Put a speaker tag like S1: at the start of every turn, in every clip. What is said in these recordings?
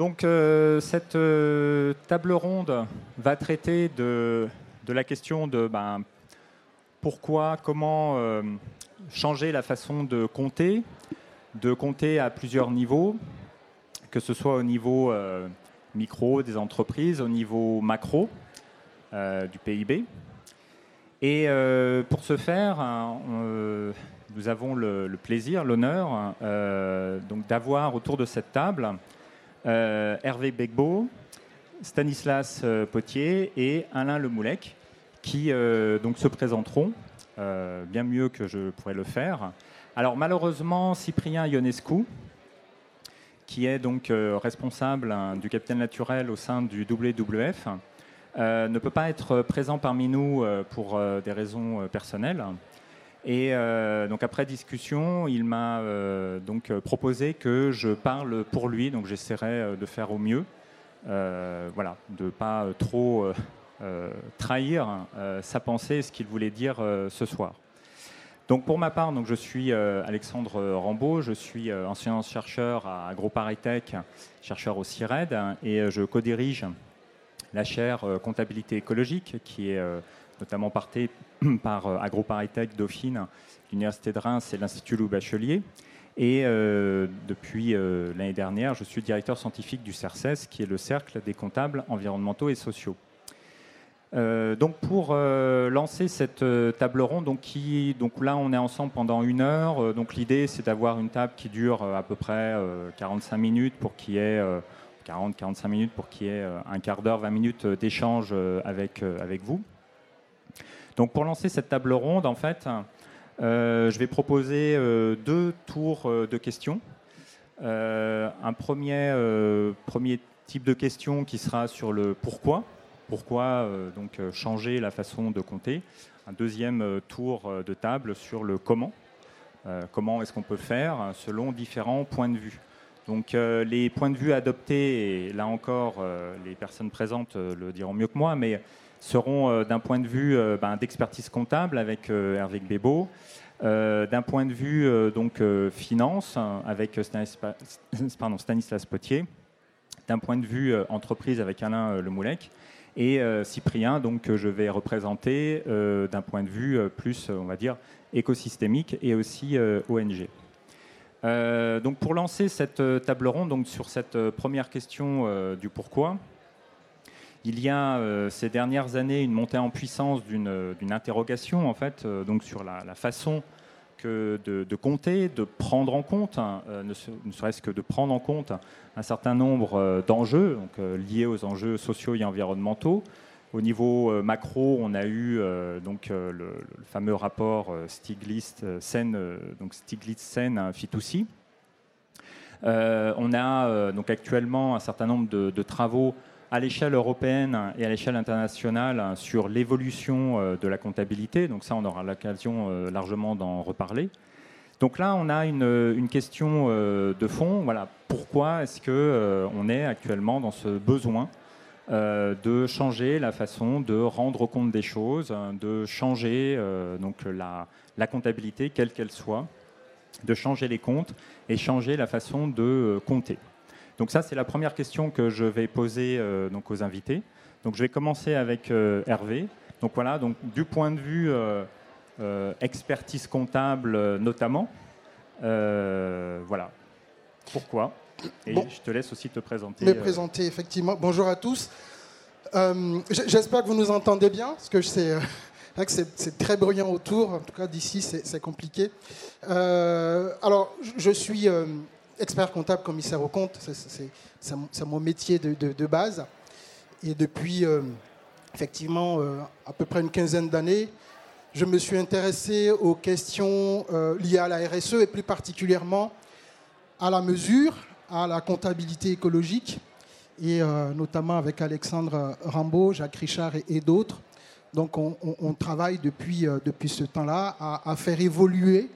S1: Donc cette table ronde va traiter de, la question de ben, pourquoi, comment changer la façon de compter, de compter à plusieurs niveaux, que ce soit au niveau euh, micro des entreprises, au niveau macro euh, du PIB. Et euh, pour ce faire, nous avons le, plaisir, l'honneur d'avoir autour de cette table Hervé Begbo, Stanislas Potier et Alain Lemoulec, qui donc se présenteront bien mieux que je pourrais le faire. Alors malheureusement, Cyprien Ionescu, qui est donc euh, responsable hein, du capitaine naturel au sein du WWF, euh, ne peut pas être présent parmi nous euh, pour des raisons personnelles. Et donc après discussion, il m'a donc proposé que je parle pour lui. Donc j'essaierai de faire au mieux, voilà, de pas trop trahir sa pensée, ce qu'il voulait dire ce soir. Donc pour ma part, donc je suis euh, Alexandre Rambaud, je suis euh, ancien chercheur à AgroParisTech, chercheur au CIRED, et euh, je co-dirige la chaire comptabilité écologique qui est notamment partée par AgroParisTech Dauphine, l'Université de Reims et l'Institut Louis Bachelier. Et depuis l'année dernière, je suis directeur scientifique du CERCES, qui est le Cercle des comptables environnementaux et sociaux. Euh, donc pour euh, lancer cette euh, table ronde, donc, là on est ensemble pendant une heure. donc l'idée c'est d'avoir une table qui dure à peu près 45 minutes pour qu'il y ait 40-45 minutes pour qu'il y un quart d'heure, 20 minutes d'échange avec, avec vous. Donc pour lancer cette table ronde, en fait, je vais proposer deux tours de questions. un premier, premier type de question qui sera sur le pourquoi pourquoi euh, donc euh, changer la façon de compter. Un deuxième euh, tour de table sur le comment. comment est-ce qu'on peut faire selon différents points de vue. Donc les points de vue adoptés, et là encore les personnes présentes le diront mieux que moi, mais seront d'un point de vue ben, d'expertise comptable avec Hervé Bébo, d'un point de vue donc finance avec Stanislas, Potier, d'un point de vue entreprise avec Alain Lemoulec, et euh, Cyprien, donc, que je vais représenter euh, d'un point de vue euh, plus, on va dire, écosystémique et aussi ONG. donc pour lancer cette table ronde donc sur cette première question du pourquoi, il y a ces dernières années une montée en puissance d'une interrogation en fait donc sur la, façon de, compter, de prendre en compte, hein, euh, ne, serait-ce que de prendre en compte un certain nombre euh, d'enjeux euh, liés aux enjeux sociaux et environnementaux. Au niveau macro, on a eu donc le, fameux rapport Stiglitz-Sen, donc Stiglitz-Sen Fitoussi. on a donc actuellement un certain nombre de travaux à l'échelle européenne et à l'échelle internationale sur l'évolution euh, de la comptabilité. Donc ça, on aura l'occasion euh, largement d'en reparler. Donc là, on a une, question euh, de fond. Voilà, pourquoi est-ce que on est actuellement dans ce besoin de changer la façon de rendre compte des choses, de changer donc la, la, comptabilité, quelle qu'elle soit, de changer les comptes et changer la façon de compter? Donc ça, c'est la première question que je vais poser euh, donc aux invités. Donc je vais commencer avec euh, Hervé. Donc voilà, donc du point de vue euh, expertise comptable notamment, voilà. Pourquoi? Et je te laisse aussi te présenter.
S2: Me présenter, effectivement. Bonjour à tous. J'espère que vous nous entendez bien, parce que c'est que c'est très bruyant autour. En tout cas, d'ici, c'est compliqué. alors, je suis expert comptable, commissaire au compte, c'est mon métier de, base. Et depuis euh, effectivement euh, à peu près une quinzaine d'années, je me suis intéressé aux questions euh, liées à la RSE et plus particulièrement à la mesure, à la comptabilité écologique, et notamment avec Alexandre Rambaud, Jacques Richard et, d'autres. Donc on, travaille depuis, depuis ce temps-là à, faire évoluer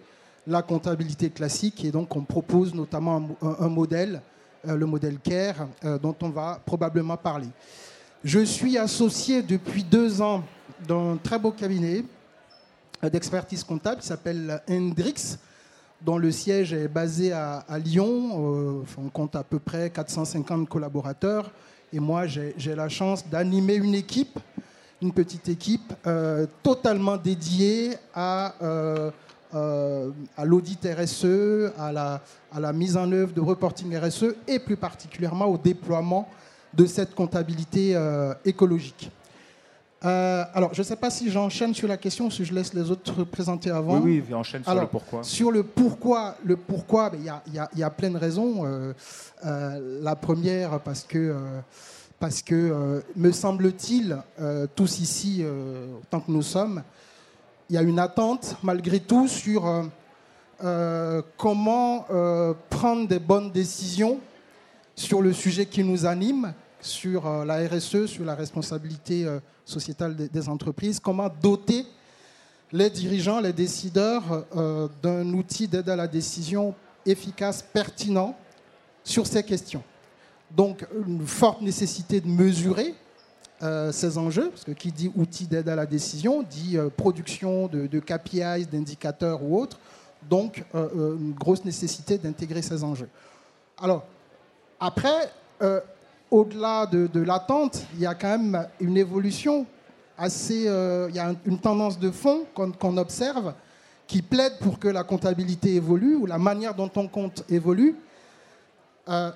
S2: la comptabilité classique. Et donc, on propose notamment un, modèle, euh, le modèle CARE, euh, dont on va probablement parler. Je suis associé depuis deux ans dans un très beau cabinet euh, d'expertise comptable qui s'appelle Hendrix, dont le siège est basé à, Lyon. on compte à peu près 450 collaborateurs. Et moi, j'ai la chance d'animer une équipe, une petite équipe totalement dédiée à euh, à l'audit RSE, à la, à la mise en œuvre de reporting RSE et plus particulièrement au déploiement de cette comptabilité euh, écologique. Euh, alors, je ne sais pas si j'enchaîne sur la question ou si je laisse les autres présenter avant.
S1: Oui, oui, enchaîne sur le pourquoi.
S2: Sur le pourquoi, le pourquoi, ben, il y, a, y, a, plein de raisons. la première, parce que, parce que me semble-t-il, tous ici, autant que nous sommes, il y a une attente malgré tout sur euh, euh, comment euh, prendre des bonnes décisions sur le sujet qui nous anime, sur la RSE, sur la responsabilité sociétale des, entreprises, comment doter les dirigeants, les décideurs d'un outil d'aide à la décision efficace, pertinent sur ces questions. Donc une forte nécessité de mesurer euh, ces enjeux, parce que qui dit outil d'aide à la décision dit euh, production de, KPIs, d'indicateurs ou autres, donc euh, une grosse nécessité d'intégrer ces enjeux. Alors, après, au-delà de, l'attente, il y a quand même une évolution assez, il y a une tendance de fond qu'on observe qui plaide pour que la comptabilité évolue ou la manière dont on compte évolue. la,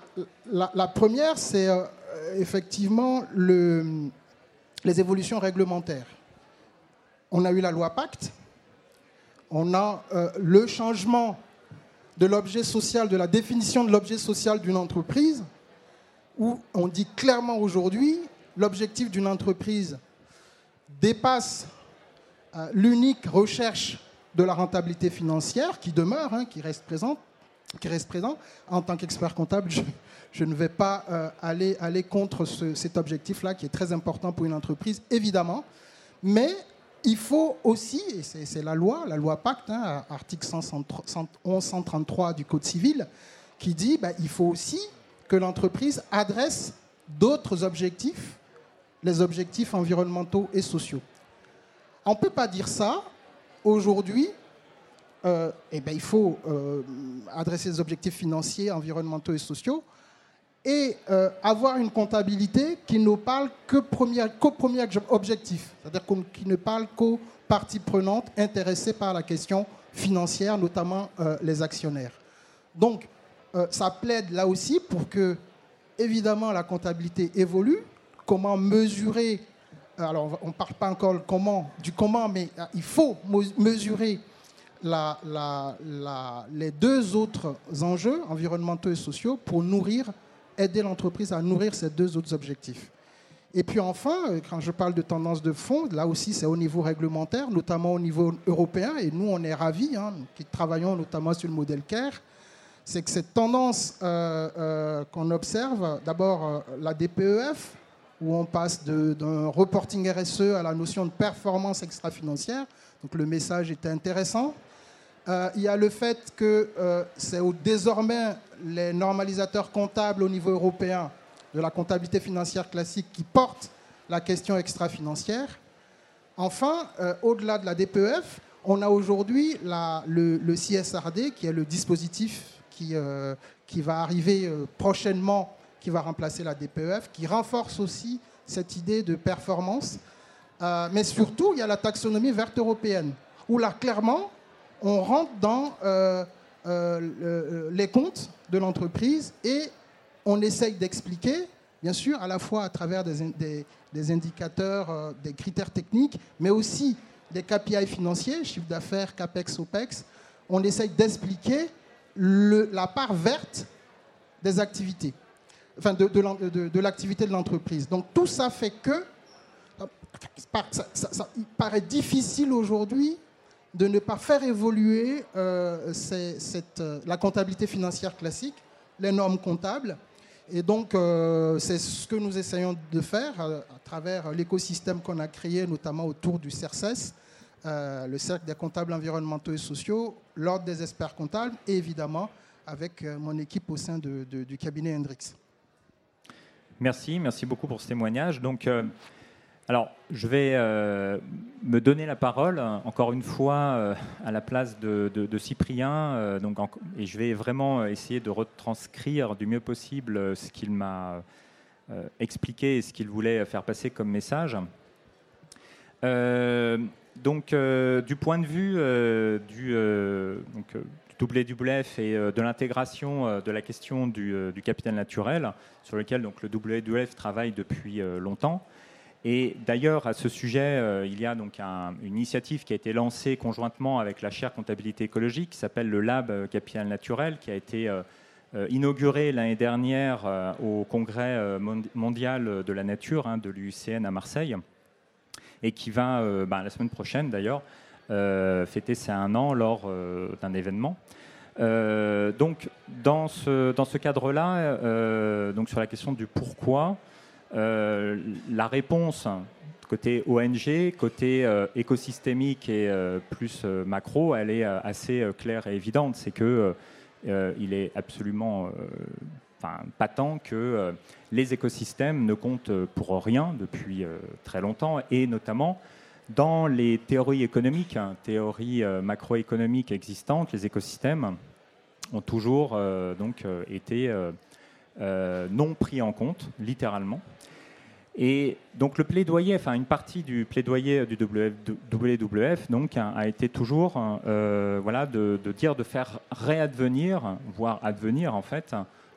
S2: la, première, c'est effectivement le, les évolutions réglementaires. On a eu la loi Pacte, on a euh, le changement de l'objet social, de la définition de l'objet social d'une entreprise, où on dit clairement aujourd'hui, l'objectif d'une entreprise dépasse euh, l'unique recherche de la rentabilité financière qui demeure, hein, qui reste présente, qui reste présent. En tant qu'expert comptable, je, ne vais pas euh, aller, aller contre cet objectif-là qui est très important pour une entreprise, évidemment. Mais il faut aussi, et c'est la loi, la loi Pacte, hein, article 1133 du Code civil, qui dit bah, faut aussi que l'entreprise adresse d'autres objectifs, les objectifs environnementaux et sociaux. On ne peut pas dire ça aujourd'hui euh, eh ben, il faut euh, adresser des objectifs financiers, environnementaux et sociaux et euh, avoir une comptabilité qui ne parle que qu'au premier objectif, c'est-à-dire qui ne parle qu'aux parties prenantes intéressées par la question financière, notamment les actionnaires. Donc, ça plaide là aussi pour que, évidemment, la comptabilité évolue. Comment mesurer alors on ne parle pas encore du comment, mais il faut mesurer les deux autres enjeux, environnementaux et sociaux, pour nourrir, aider l'entreprise à nourrir ces deux autres objectifs. Et puis enfin, euh, quand je parle de tendance de fond, là aussi c'est au niveau réglementaire, notamment au niveau européen, et nous on est ravis, hein, qui travaillons notamment sur le modèle CARE, c'est que cette tendance euh, euh, qu'on observe, d'abord la DPEF, où on passe d'un reporting RSE à la notion de performance extra-financière, donc le message était intéressant. Euh, il y a le fait que euh, c'est désormais les normalisateurs comptables au niveau européen de la comptabilité financière classique qui portent la question extra-financière. Enfin, euh, au-delà de la DPEF, on a aujourd'hui le, le, CSRD, qui est le dispositif qui, qui va arriver prochainement, qui va remplacer la DPEF, qui renforce aussi cette idée de performance. mais surtout, il y a la taxonomie verte européenne, où là, clairement, on rentre dans euh, euh, les comptes de l'entreprise et on essaye d'expliquer, bien sûr, à la fois à travers des, indicateurs, euh, des critères techniques, mais aussi des KPI financiers, chiffre d'affaires, CAPEX, OPEX. On essaye d'expliquer la part verte des activités, enfin de, l'activité de l'entreprise. Donc tout ça fait que il paraît difficile aujourd'hui de ne pas faire évoluer euh, euh, la comptabilité financière classique, les normes comptables. Et donc, euh, c'est ce que nous essayons de faire à travers l'écosystème qu'on a créé, notamment autour du CERCES, le Cercle des comptables environnementaux et sociaux, l'Ordre des experts comptables, et évidemment avec mon équipe au sein du cabinet Hendrix.
S1: Merci, merci beaucoup pour ce témoignage. Donc, Alors, je vais euh, me donner la parole, encore une fois, euh, à la place de, Cyprien, euh, et je vais vraiment essayer de retranscrire du mieux possible ce qu'il m'a expliqué et ce qu'il voulait faire passer comme message. donc, du point de vue du, donc, WWF et de l'intégration de la question du, capital naturel, sur lequel donc, le WWF travaille depuis longtemps, et d'ailleurs, à ce sujet, euh, il y a donc une initiative qui a été lancée conjointement avec la chaire comptabilité écologique, qui s'appelle le Lab Capital Naturel, qui a été euh, euh, inauguré l'année dernière au Congrès mondial de la nature hein, de l'UCN à Marseille, et qui va, ben, la semaine prochaine d'ailleurs, fêter ses un an lors d'un événement. donc, dans ce, dans ce cadre-là, donc sur la question du pourquoi, euh, la réponse côté ONG, côté euh, écosystémique et euh, plus macro, elle est assez claire et évidente. C'est que il est absolument patent que les écosystèmes ne comptent pour rien depuis très longtemps, et notamment dans les théories économiques, hein, théories macroéconomiques existantes, les écosystèmes ont toujours donc été non pris en compte, littéralement. Et donc le plaidoyer, enfin une partie du plaidoyer du WWF donc, a, été toujours euh, voilà, de, dire de faire réadvenir, voire advenir en fait,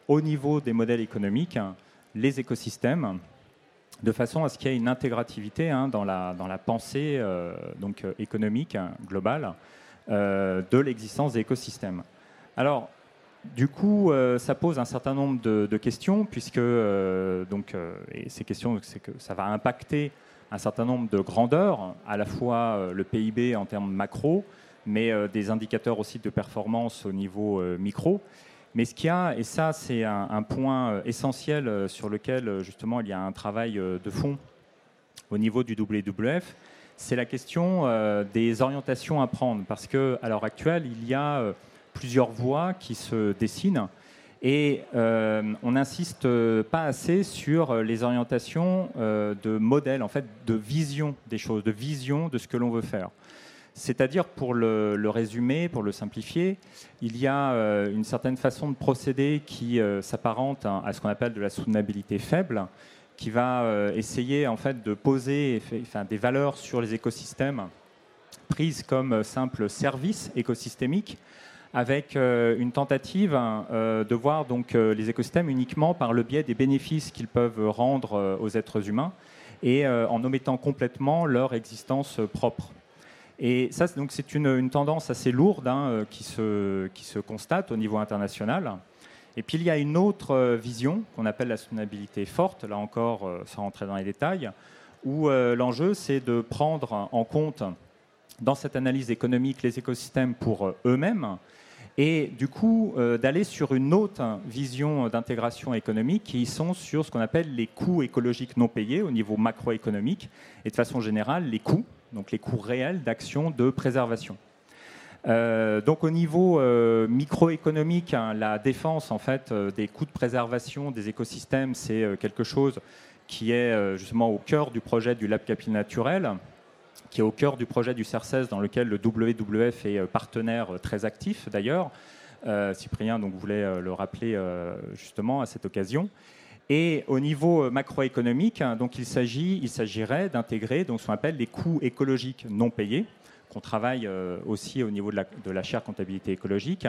S1: au niveau des modèles économiques, les écosystèmes, de façon à ce qu'il y ait une intégrativité hein, dans, la, dans la pensée euh, donc, économique globale euh, de l'existence des écosystèmes. Alors, du coup, euh, ça pose un certain nombre de, questions, puisque euh, donc, euh, et ces questions, ça va impacter un certain nombre de grandeurs, à la fois le PIB en termes macro, mais des indicateurs aussi de performance au niveau micro. Mais ce qu'il y a, et ça c'est un, point essentiel sur lequel justement il y a un travail de fond au niveau du WWF, c'est la question des orientations à prendre, parce qu'à l'heure actuelle, il y a plusieurs voies qui se dessinent. Et euh, on n'insiste pas assez sur les orientations euh, de modèles, en fait, de vision des choses, de vision de ce que l'on veut faire. C'est-à-dire, pour le, résumer, pour le simplifier, il y a euh, une certaine façon de procéder qui s'apparente à, ce qu'on appelle de la soutenabilité faible, qui va essayer en fait de poser des valeurs sur les écosystèmes prises comme simple service écosystémique, avec euh, une tentative euh, de voir donc euh, les écosystèmes uniquement par le biais des bénéfices qu'ils peuvent rendre aux êtres humains et en omettant complètement leur existence propre. Et ça, donc, c'est une, tendance assez lourde hein, qui, se, qui se constate au niveau international. Et puis il y a une autre vision qu'on appelle la soutenabilité forte, là encore sans rentrer dans les détails, où l'enjeu c'est de prendre en compte dans cette analyse économique les écosystèmes pour eux-mêmes, et du coup euh, d'aller sur une autre vision d'intégration économique qui sont sur ce qu'on appelle les coûts écologiques non payés au niveau macroéconomique et de façon générale les coûts, donc les coûts réels d'action de préservation. Euh, donc au niveau euh, microéconomique, hein, la défense en fait des coûts de préservation des écosystèmes, c'est quelque chose qui est justement au cœur du projet du Lab Capital Naturel qui est au cœur du projet du CERCES, dans lequel le WWF est euh, partenaire euh, très actif d'ailleurs. Euh, Cyprien donc, voulait le rappeler justement à cette occasion. Et au niveau macroéconomique, hein, donc il, s'agit, il s'agirait d'intégrer donc, ce qu'on appelle les coûts écologiques non payés, qu'on travaille aussi au niveau de la, de la chaire comptabilité écologique,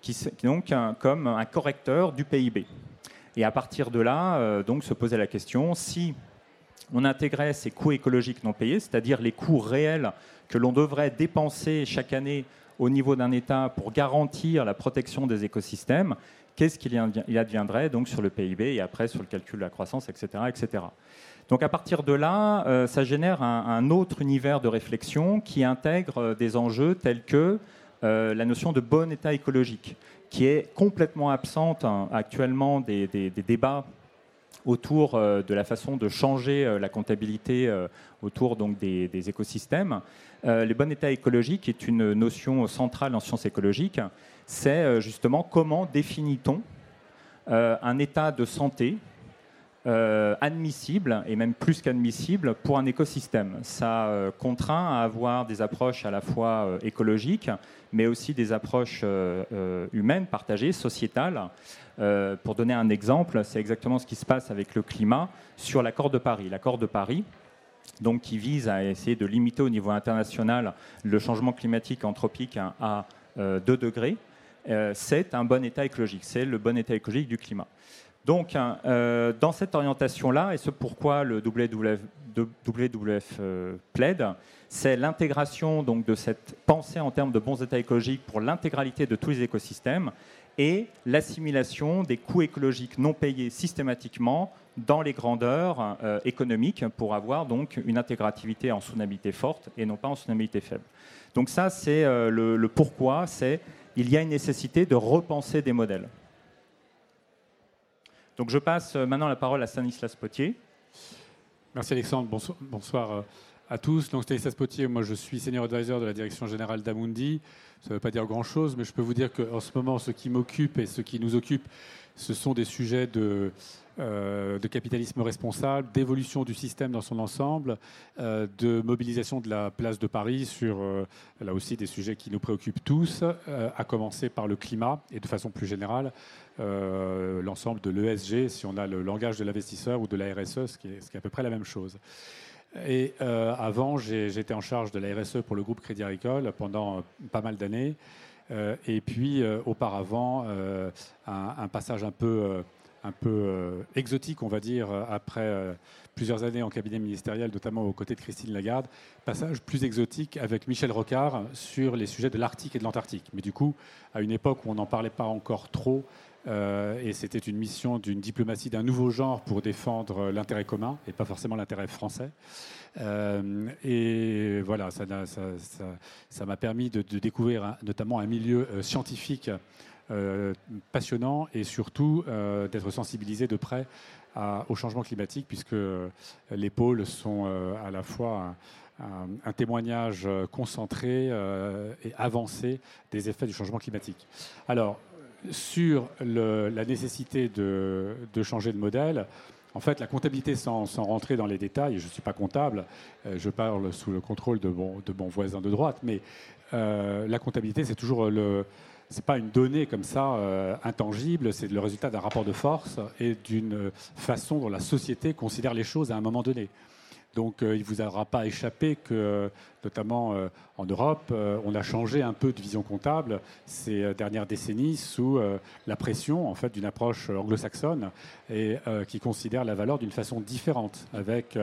S1: qui, donc comme un correcteur du PIB. Et à partir de là, donc se posait la question si on intégrait ces coûts écologiques non payés, c'est-à-dire les coûts réels que l'on devrait dépenser chaque année au niveau d'un État pour garantir la protection des écosystèmes, qu'est-ce qu'il adviendrait donc sur le PIB et après sur le calcul de la croissance, etc. etc. Donc à partir de là, euh, ça génère un, autre univers de réflexion qui intègre euh, des enjeux tels que euh, la notion de bon état écologique, qui est complètement absente hein, actuellement des, débats autour euh, de la façon de changer euh, la comptabilité euh, autour donc, des, écosystèmes. le bon état écologique est une notion centrale en sciences écologiques. C'est justement comment définit-on un état de santé admissible, et même plus qu'admissible, pour un écosystème. Ça contraint à avoir des approches à la fois écologiques, mais aussi des approches humaines, partagées, sociétales. pour donner un exemple, c'est exactement ce qui se passe avec le climat sur l'accord de Paris. L'accord de Paris, donc qui vise à essayer de limiter au niveau international le changement climatique anthropique à 2 euh, degrés, euh, c'est un bon état écologique, c'est le bon état écologique du climat. Donc, hein, euh, dans cette orientation-là, et ce pourquoi le WWF, WWF plaide, c'est l'intégration donc de cette pensée en termes de bons états écologiques pour l'intégralité de tous les écosystèmes et l'assimilation des coûts écologiques non payés systématiquement dans les grandeurs euh, économiques pour avoir donc une intégrativité en soutenabilité forte et non pas en soutenabilité faible. Donc ça, c'est euh, le, pourquoi, c'est il y a une nécessité de repenser des modèles. Donc je passe euh, maintenant la parole à Stanislas Potier.
S3: Merci Alexandre, bonsoir, bonsoir à tous. Donc Stanislas Potier, moi je suis senior advisor de la direction générale d'Amundi. Ça ne veut pas dire grand-chose, mais je peux vous dire qu'en ce moment, ce qui m'occupe et ce qui nous occupe, ce sont des sujets de, euh, de capitalisme responsable, d'évolution du système dans son ensemble, euh, de mobilisation de la place de Paris sur, euh, là aussi, des sujets qui nous préoccupent tous, à commencer par le climat et de façon plus générale, l'ensemble de l'ESG, si on a le langage de l'investisseur ou de la RSE, ce qui, est, à peu près la même chose. Et avant, j'étais en charge de la RSE pour le groupe Crédit Agricole pendant pas mal d'années. et puis, auparavant, un, passage un peu un peu euh, exotique, on va dire, après euh, plusieurs années en cabinet ministériel, notamment aux côtés de Christine Lagarde. Passage plus exotique avec Michel Rocard sur les sujets de l'Arctique et de l'Antarctique. Mais du coup, à une époque où on n'en parlait pas encore trop, euh, et c'était une mission d'une diplomatie d'un nouveau genre pour défendre l'intérêt commun et pas forcément l'intérêt français. et voilà, ça m'a permis de, découvrir notamment un milieu scientifique euh, passionnant et surtout euh, d'être sensibilisé de près au changement climatique, puisque euh, les pôles sont à la fois un, témoignage concentré et avancé des effets du changement climatique. Alors, sur la nécessité de, changer de modèle, en fait, la comptabilité, sans, rentrer dans les détails, je ne suis pas comptable, je parle sous le contrôle de mon voisin de droite, mais la comptabilité, c'est toujours le, n'est pas une donnée comme ça euh, intangible, c'est le résultat d'un rapport de force et d'une façon dont la société considère les choses à un moment donné. Donc euh, il ne vous aura pas échappé que, notamment euh, en Europe, on a changé un peu de vision comptable ces dernières décennies sous la pression en fait, d'une approche anglo-saxonne et qui considère la valeur d'une façon différente, avec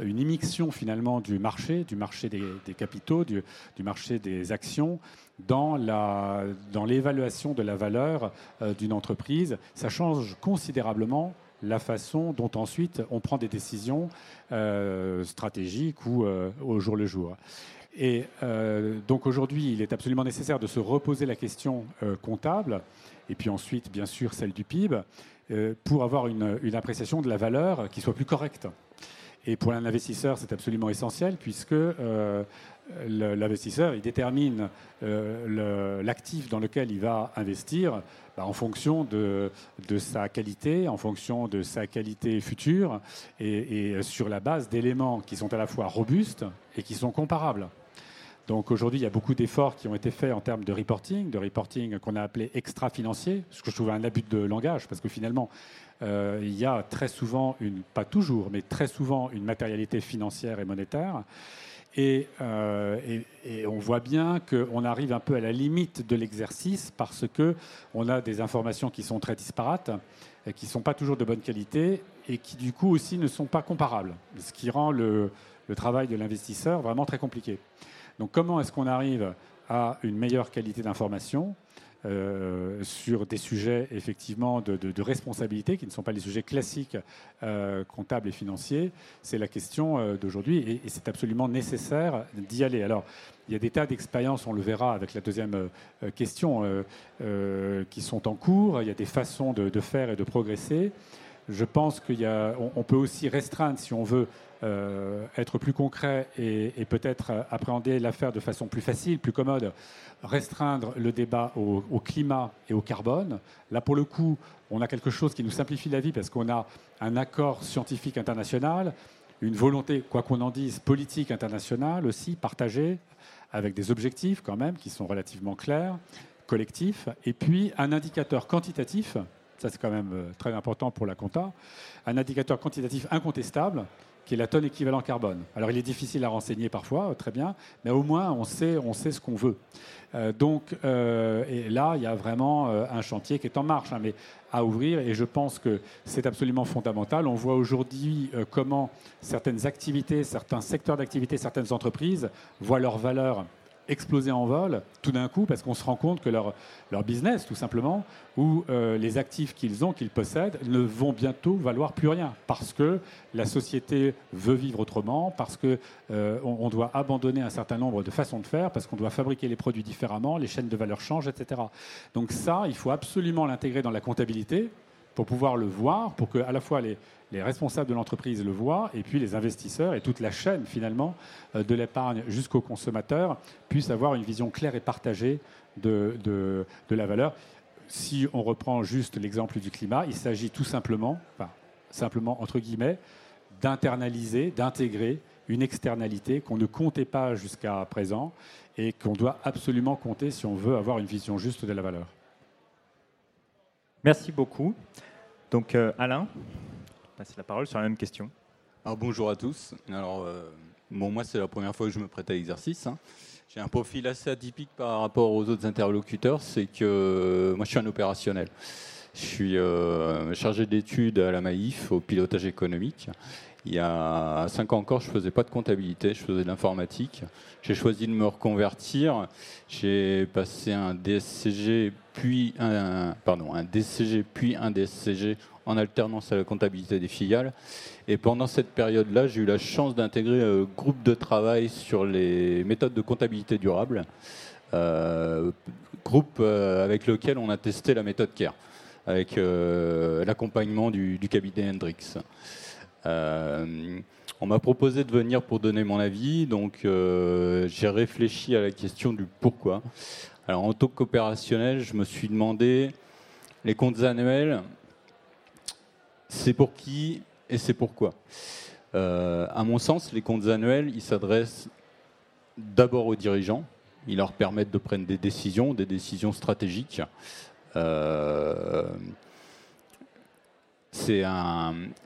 S3: une immixtion finalement du marché, du marché des, capitaux, du, marché des actions, dans l'évaluation dans de la valeur euh, d'une entreprise. Ça change considérablement la façon dont ensuite on prend des décisions euh, stratégiques ou euh, au jour le jour. Et donc aujourd'hui, il est absolument nécessaire de se reposer la question comptable, et puis ensuite, bien sûr, celle du PIB, pour avoir une, une, appréciation de la valeur qui soit plus correcte. Et pour un investisseur, c'est absolument essentiel, puisque l'investisseur, il détermine euh, l'actif dans lequel il va investir bah, en fonction de, sa qualité, en fonction de sa qualité future, et, sur la base d'éléments qui sont à la fois robustes et qui sont comparables. Donc aujourd'hui, il y a beaucoup d'efforts qui ont été faits en termes de reporting, de reporting qu'on a appelé extra-financier, ce que je trouve un abus de langage, parce que finalement, euh, il y a très souvent, une, pas toujours, mais très souvent une matérialité financière et monétaire. Euh, et, on voit bien qu'on arrive un peu à la limite de l'exercice parce qu'on a des informations qui sont très disparates, qui ne sont pas toujours de bonne qualité et qui du coup aussi ne sont pas comparables, ce qui rend le, le travail de l'investisseur vraiment très compliqué. Donc comment est-ce qu'on arrive à une meilleure qualité d'information? Euh, sur des sujets effectivement de, responsabilité qui ne sont pas les sujets classiques euh, comptables et financiers. C'est la question euh, d'aujourd'hui et, c'est absolument nécessaire d'y aller. Alors, il y a des tas d'expériences, on le verra avec la deuxième question, qui sont en cours. Il y a des façons de, faire et de progresser. Je pense qu'on peut aussi restreindre, si on veut, euh, être plus concret et, peut-être appréhender l'affaire de façon plus facile, plus commode, restreindre le débat au, climat et au carbone. Là, pour le coup, on a quelque chose qui nous simplifie la vie parce qu'on a un accord scientifique international, une volonté, quoi qu'on en dise, politique internationale aussi, partagée, avec des objectifs quand même qui sont relativement clairs, collectifs, et puis un indicateur quantitatif, ça c'est quand même euh, très important pour la compta, un indicateur quantitatif incontestable qui est la tonne équivalent carbone. Alors il est difficile à renseigner parfois, très bien, mais au moins on sait, on sait ce qu'on veut. Euh, donc euh, et là, il y a vraiment euh, un chantier qui est en marche, hein, mais à ouvrir, et je pense que c'est absolument fondamental. On voit aujourd'hui comment certaines activités, certains secteurs d'activité, certaines entreprises voient leur valeur exploser en vol tout d'un coup parce qu'on se rend compte que leur, leur business, tout simplement, ou euh, les actifs qu'ils ont, qu'ils possèdent, ne vont bientôt valoir plus rien parce que la société veut vivre autrement, parce qu'on euh, on doit abandonner un certain nombre de façons de faire, parce qu'on doit fabriquer les produits différemment, les chaînes de valeur changent, etc. Donc ça, il faut absolument l'intégrer dans la comptabilité pour pouvoir le voir, pour que à la fois les, les responsables de l'entreprise le voient, et puis les investisseurs et toute la chaîne finalement euh, de l'épargne jusqu'au consommateur puissent avoir une vision claire et partagée de, la valeur. Si on reprend juste l'exemple du climat, il s'agit tout simplement, enfin, simplement entre guillemets, d'internaliser, d'intégrer une externalité qu'on ne comptait pas jusqu'à présent et qu'on doit absolument compter si on veut avoir une vision juste de la valeur.
S1: Merci beaucoup. Donc euh, Alain? Passer la parole sur la même question.
S4: Bonjour à tous. Alors, euh, bon, moi, c'est la première fois que je me prête à l'exercice. Hein. J'ai un profil assez atypique par rapport aux autres interlocuteurs, c'est que euh, moi, je suis un opérationnel. Je suis euh, chargé d'études à la Maïf, au pilotage économique. Il y a cinq ans encore, je ne faisais pas de comptabilité, je faisais de l'informatique. J'ai choisi de me reconvertir. J'ai passé un DSCG, puis un, pardon, un DCG, puis un DSCG en alternance à la comptabilité des filiales. Et pendant cette période-là, j'ai eu la chance d'intégrer un groupe de travail sur les méthodes de comptabilité durable, euh, groupe euh, avec lequel on a testé la méthode CARE, avec euh, l'accompagnement du, cabinet Hendrix. On m'a proposé de venir pour donner mon avis, donc j'ai réfléchi à la question du pourquoi. Alors en tant qu'opérationnel, je me suis demandé les comptes annuels, c'est pour qui et c'est pourquoi? Euh, à mon sens, les comptes annuels, ils s'adressent d'abord aux dirigeants. Ils leur permettent de prendre des décisions, des décisions stratégiques. Euh,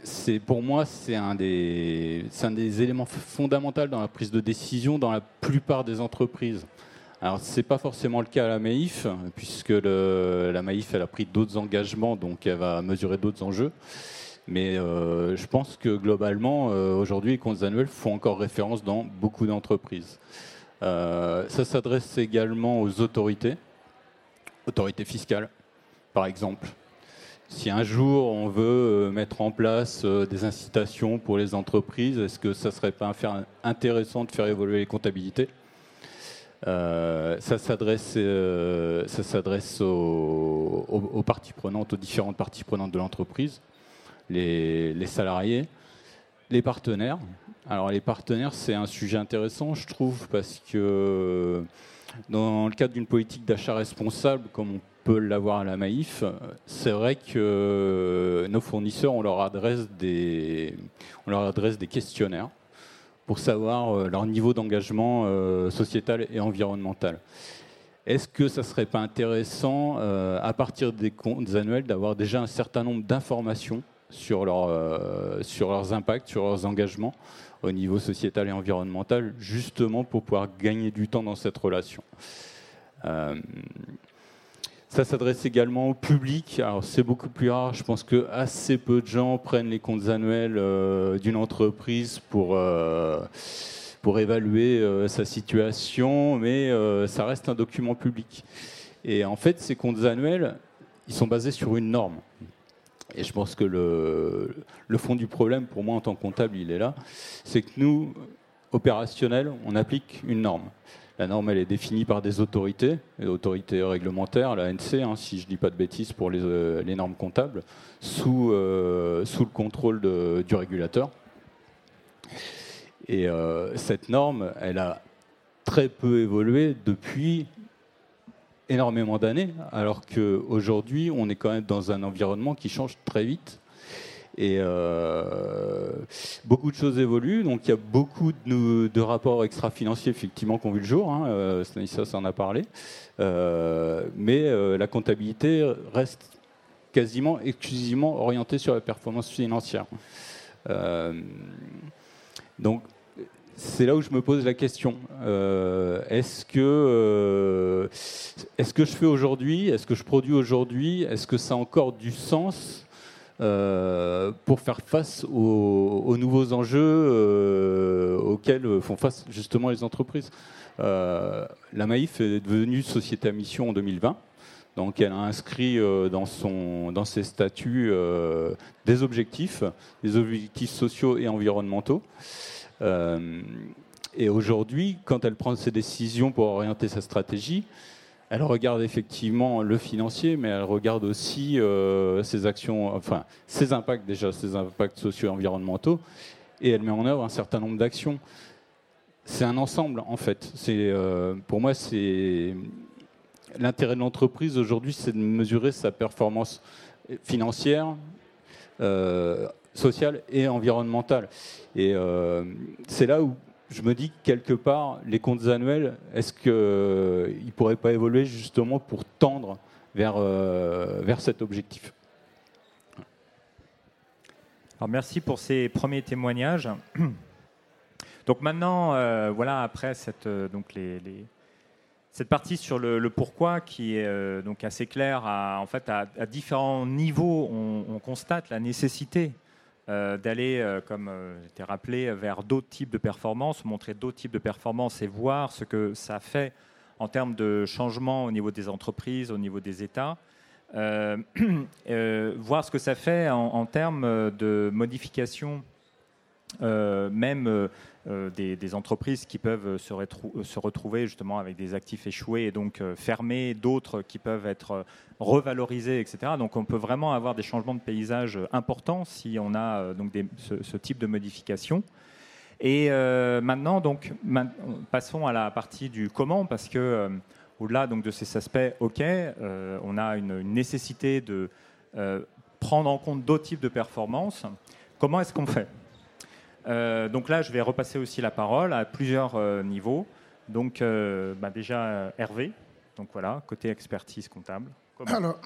S4: c'est pour moi, c'est un, des, éléments fondamentaux dans la prise de décision dans la plupart des entreprises. Alors, ce n'est pas forcément le cas à la Maïf, puisque la elle a pris d'autres engagements, donc elle va mesurer d'autres enjeux. Mais euh, je pense que globalement, euh, aujourd'hui, les comptes annuels font encore référence dans beaucoup d'entreprises. Euh, ça s'adresse également aux autorités, autorités fiscales, par exemple. Si un jour on veut mettre en place des incitations pour les entreprises, est-ce que ça ne serait pas intéressant de faire évoluer les comptabilités? Ça s'adresse, aux, parties prenantes, aux différentes parties prenantes de l'entreprise les, salariés, les partenaires. Alors les partenaires, c'est un sujet intéressant, je trouve, parce que dans le cadre d'une politique d'achat responsable, comme on l'avoir à la Maïf, c'est vrai que nos fournisseurs, on leur adresse des, on leur adresse des questionnaires pour savoir euh, leur niveau d'engagement euh, sociétal et environnemental. Est-ce que ça ne serait pas intéressant, euh, à partir des comptes annuels, d'avoir déjà un certain nombre d'informations sur, leur, sur leurs impacts, sur leurs engagements au niveau sociétal et environnemental, justement pour pouvoir gagner du temps dans cette relation? Ça s'adresse également au public. Alors c'est beaucoup plus rare. Je pense que assez peu de gens prennent les comptes annuels euh, d'une entreprise pour pour évaluer sa situation, mais ça reste un document public. Et en fait, ces comptes annuels, ils sont basés sur une norme. Et je pense que le, fond du problème, pour moi en tant que comptable, il est là. C'est que nous, opérationnels, on applique une norme. La norme, elle est définie par des autorités, des autorités réglementaires, la ANC, hein, si je ne dis pas de bêtises pour les, les normes comptables, sous, sous le contrôle du régulateur. Et cette norme, elle a très peu évolué depuis énormément d'années, alors qu'aujourd'hui, on est quand même dans un environnement qui change très vite. Et euh, beaucoup de choses évoluent. Donc il y a beaucoup de, rapports extra-financiers effectivement qui ont vu le jour. Hein, euh, Stanislas en a parlé. Euh, mais la comptabilité reste quasiment exclusivement orientée sur la performance financière. donc c'est là où je me pose la question. Est-ce que, est-ce que je fais aujourd'hui, est-ce que je produis aujourd'hui, est-ce que ça a encore du sens pour faire face aux, nouveaux enjeux auxquels font face justement les entreprises La Maïf est devenue société à mission en 2020. Donc elle a inscrit dans, son, dans ses statuts des objectifs, des objectifs sociaux et environnementaux. Euh, et aujourd'hui, quand elle prend ses décisions pour orienter sa stratégie, elle regarde effectivement le financier, mais elle regarde aussi euh, ses actions, enfin ses impacts déjà, ses impacts sociaux et environnementaux, et elle met en œuvre un certain nombre d'actions. C'est un ensemble en fait. Euh, pour moi c'est l'intérêt de l'entreprise aujourd'hui, c'est de mesurer sa performance financière, sociale et environnementale. Et euh, c'est là où je me dis quelque part, les comptes annuels, est-ce qu'ils ne pourraient pas évoluer justement pour tendre vers, euh, cet objectif?
S1: Alors merci pour ces premiers témoignages. Donc maintenant, euh, voilà, après cette, donc les, cette partie sur le, pourquoi qui est donc assez claire, à, en fait, à, différents niveaux, on, constate la nécessité euh, d'aller, euh, comme euh, j'étais rappelé, vers d'autres types de performances, montrer d'autres types de performances et voir ce que ça fait en termes de changement au niveau des entreprises, au niveau des États. voir ce que ça fait en, termes de modification, même euh, des, entreprises qui peuvent se, retrouver justement avec des actifs échoués et donc euh, fermés, d'autres qui peuvent être euh, revalorisés, etc. Donc on peut vraiment avoir des changements de paysage importants si on a donc ce, type de modification. Et maintenant, donc, passons à la partie du comment, parce que au-delà donc de ces aspects, ok, on a une, une nécessité de prendre en compte d'autres types de performances. Comment est-ce qu'on fait? euh, donc là, je vais repasser aussi la parole à plusieurs euh, niveaux. Donc euh, bah, déjà Hervé, donc voilà, côté expertise comptable.
S2: Alors,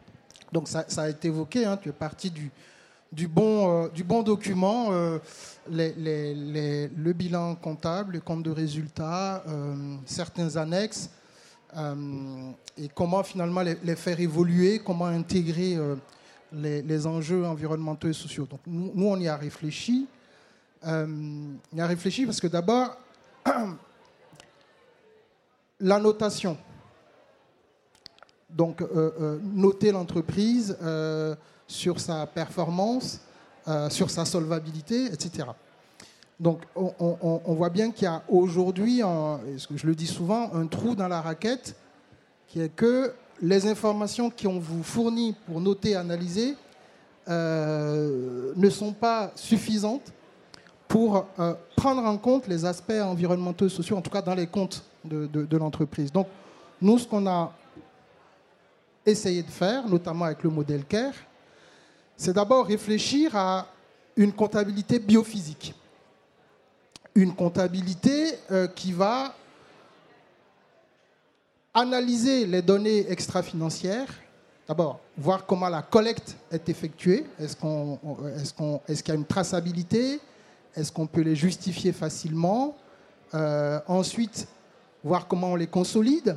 S2: donc ça, a été évoqué, hein, tu es parti du, bon, document, le bilan comptable, le compte de résultats, certains annexes, et comment finalement les, faire évoluer, comment intégrer les, enjeux environnementaux et sociaux. Donc nous, on y a réfléchi. Euh, il a réfléchi parce que d'abord, la notation. Donc, euh, euh, noter l'entreprise sur sa performance, sur sa solvabilité, etc. Donc, on, voit bien qu'il y a aujourd'hui, je le dis souvent, un trou dans la raquette qui est que les informations qu'on vous fournit pour noter, analyser, ne sont pas suffisantes pour euh, prendre en compte les aspects environnementaux et sociaux, en tout cas dans les comptes de, l'entreprise. Donc, nous, ce qu'on a essayé de faire, notamment avec le modèle CARE, c'est d'abord réfléchir à une comptabilité biophysique. Une comptabilité euh, qui va analyser les données extra-financières, d'abord voir comment la collecte est effectuée, est-ce qu'il y a une traçabilité, est-ce qu'on peut les justifier facilement euh, Ensuite, voir comment on les consolide.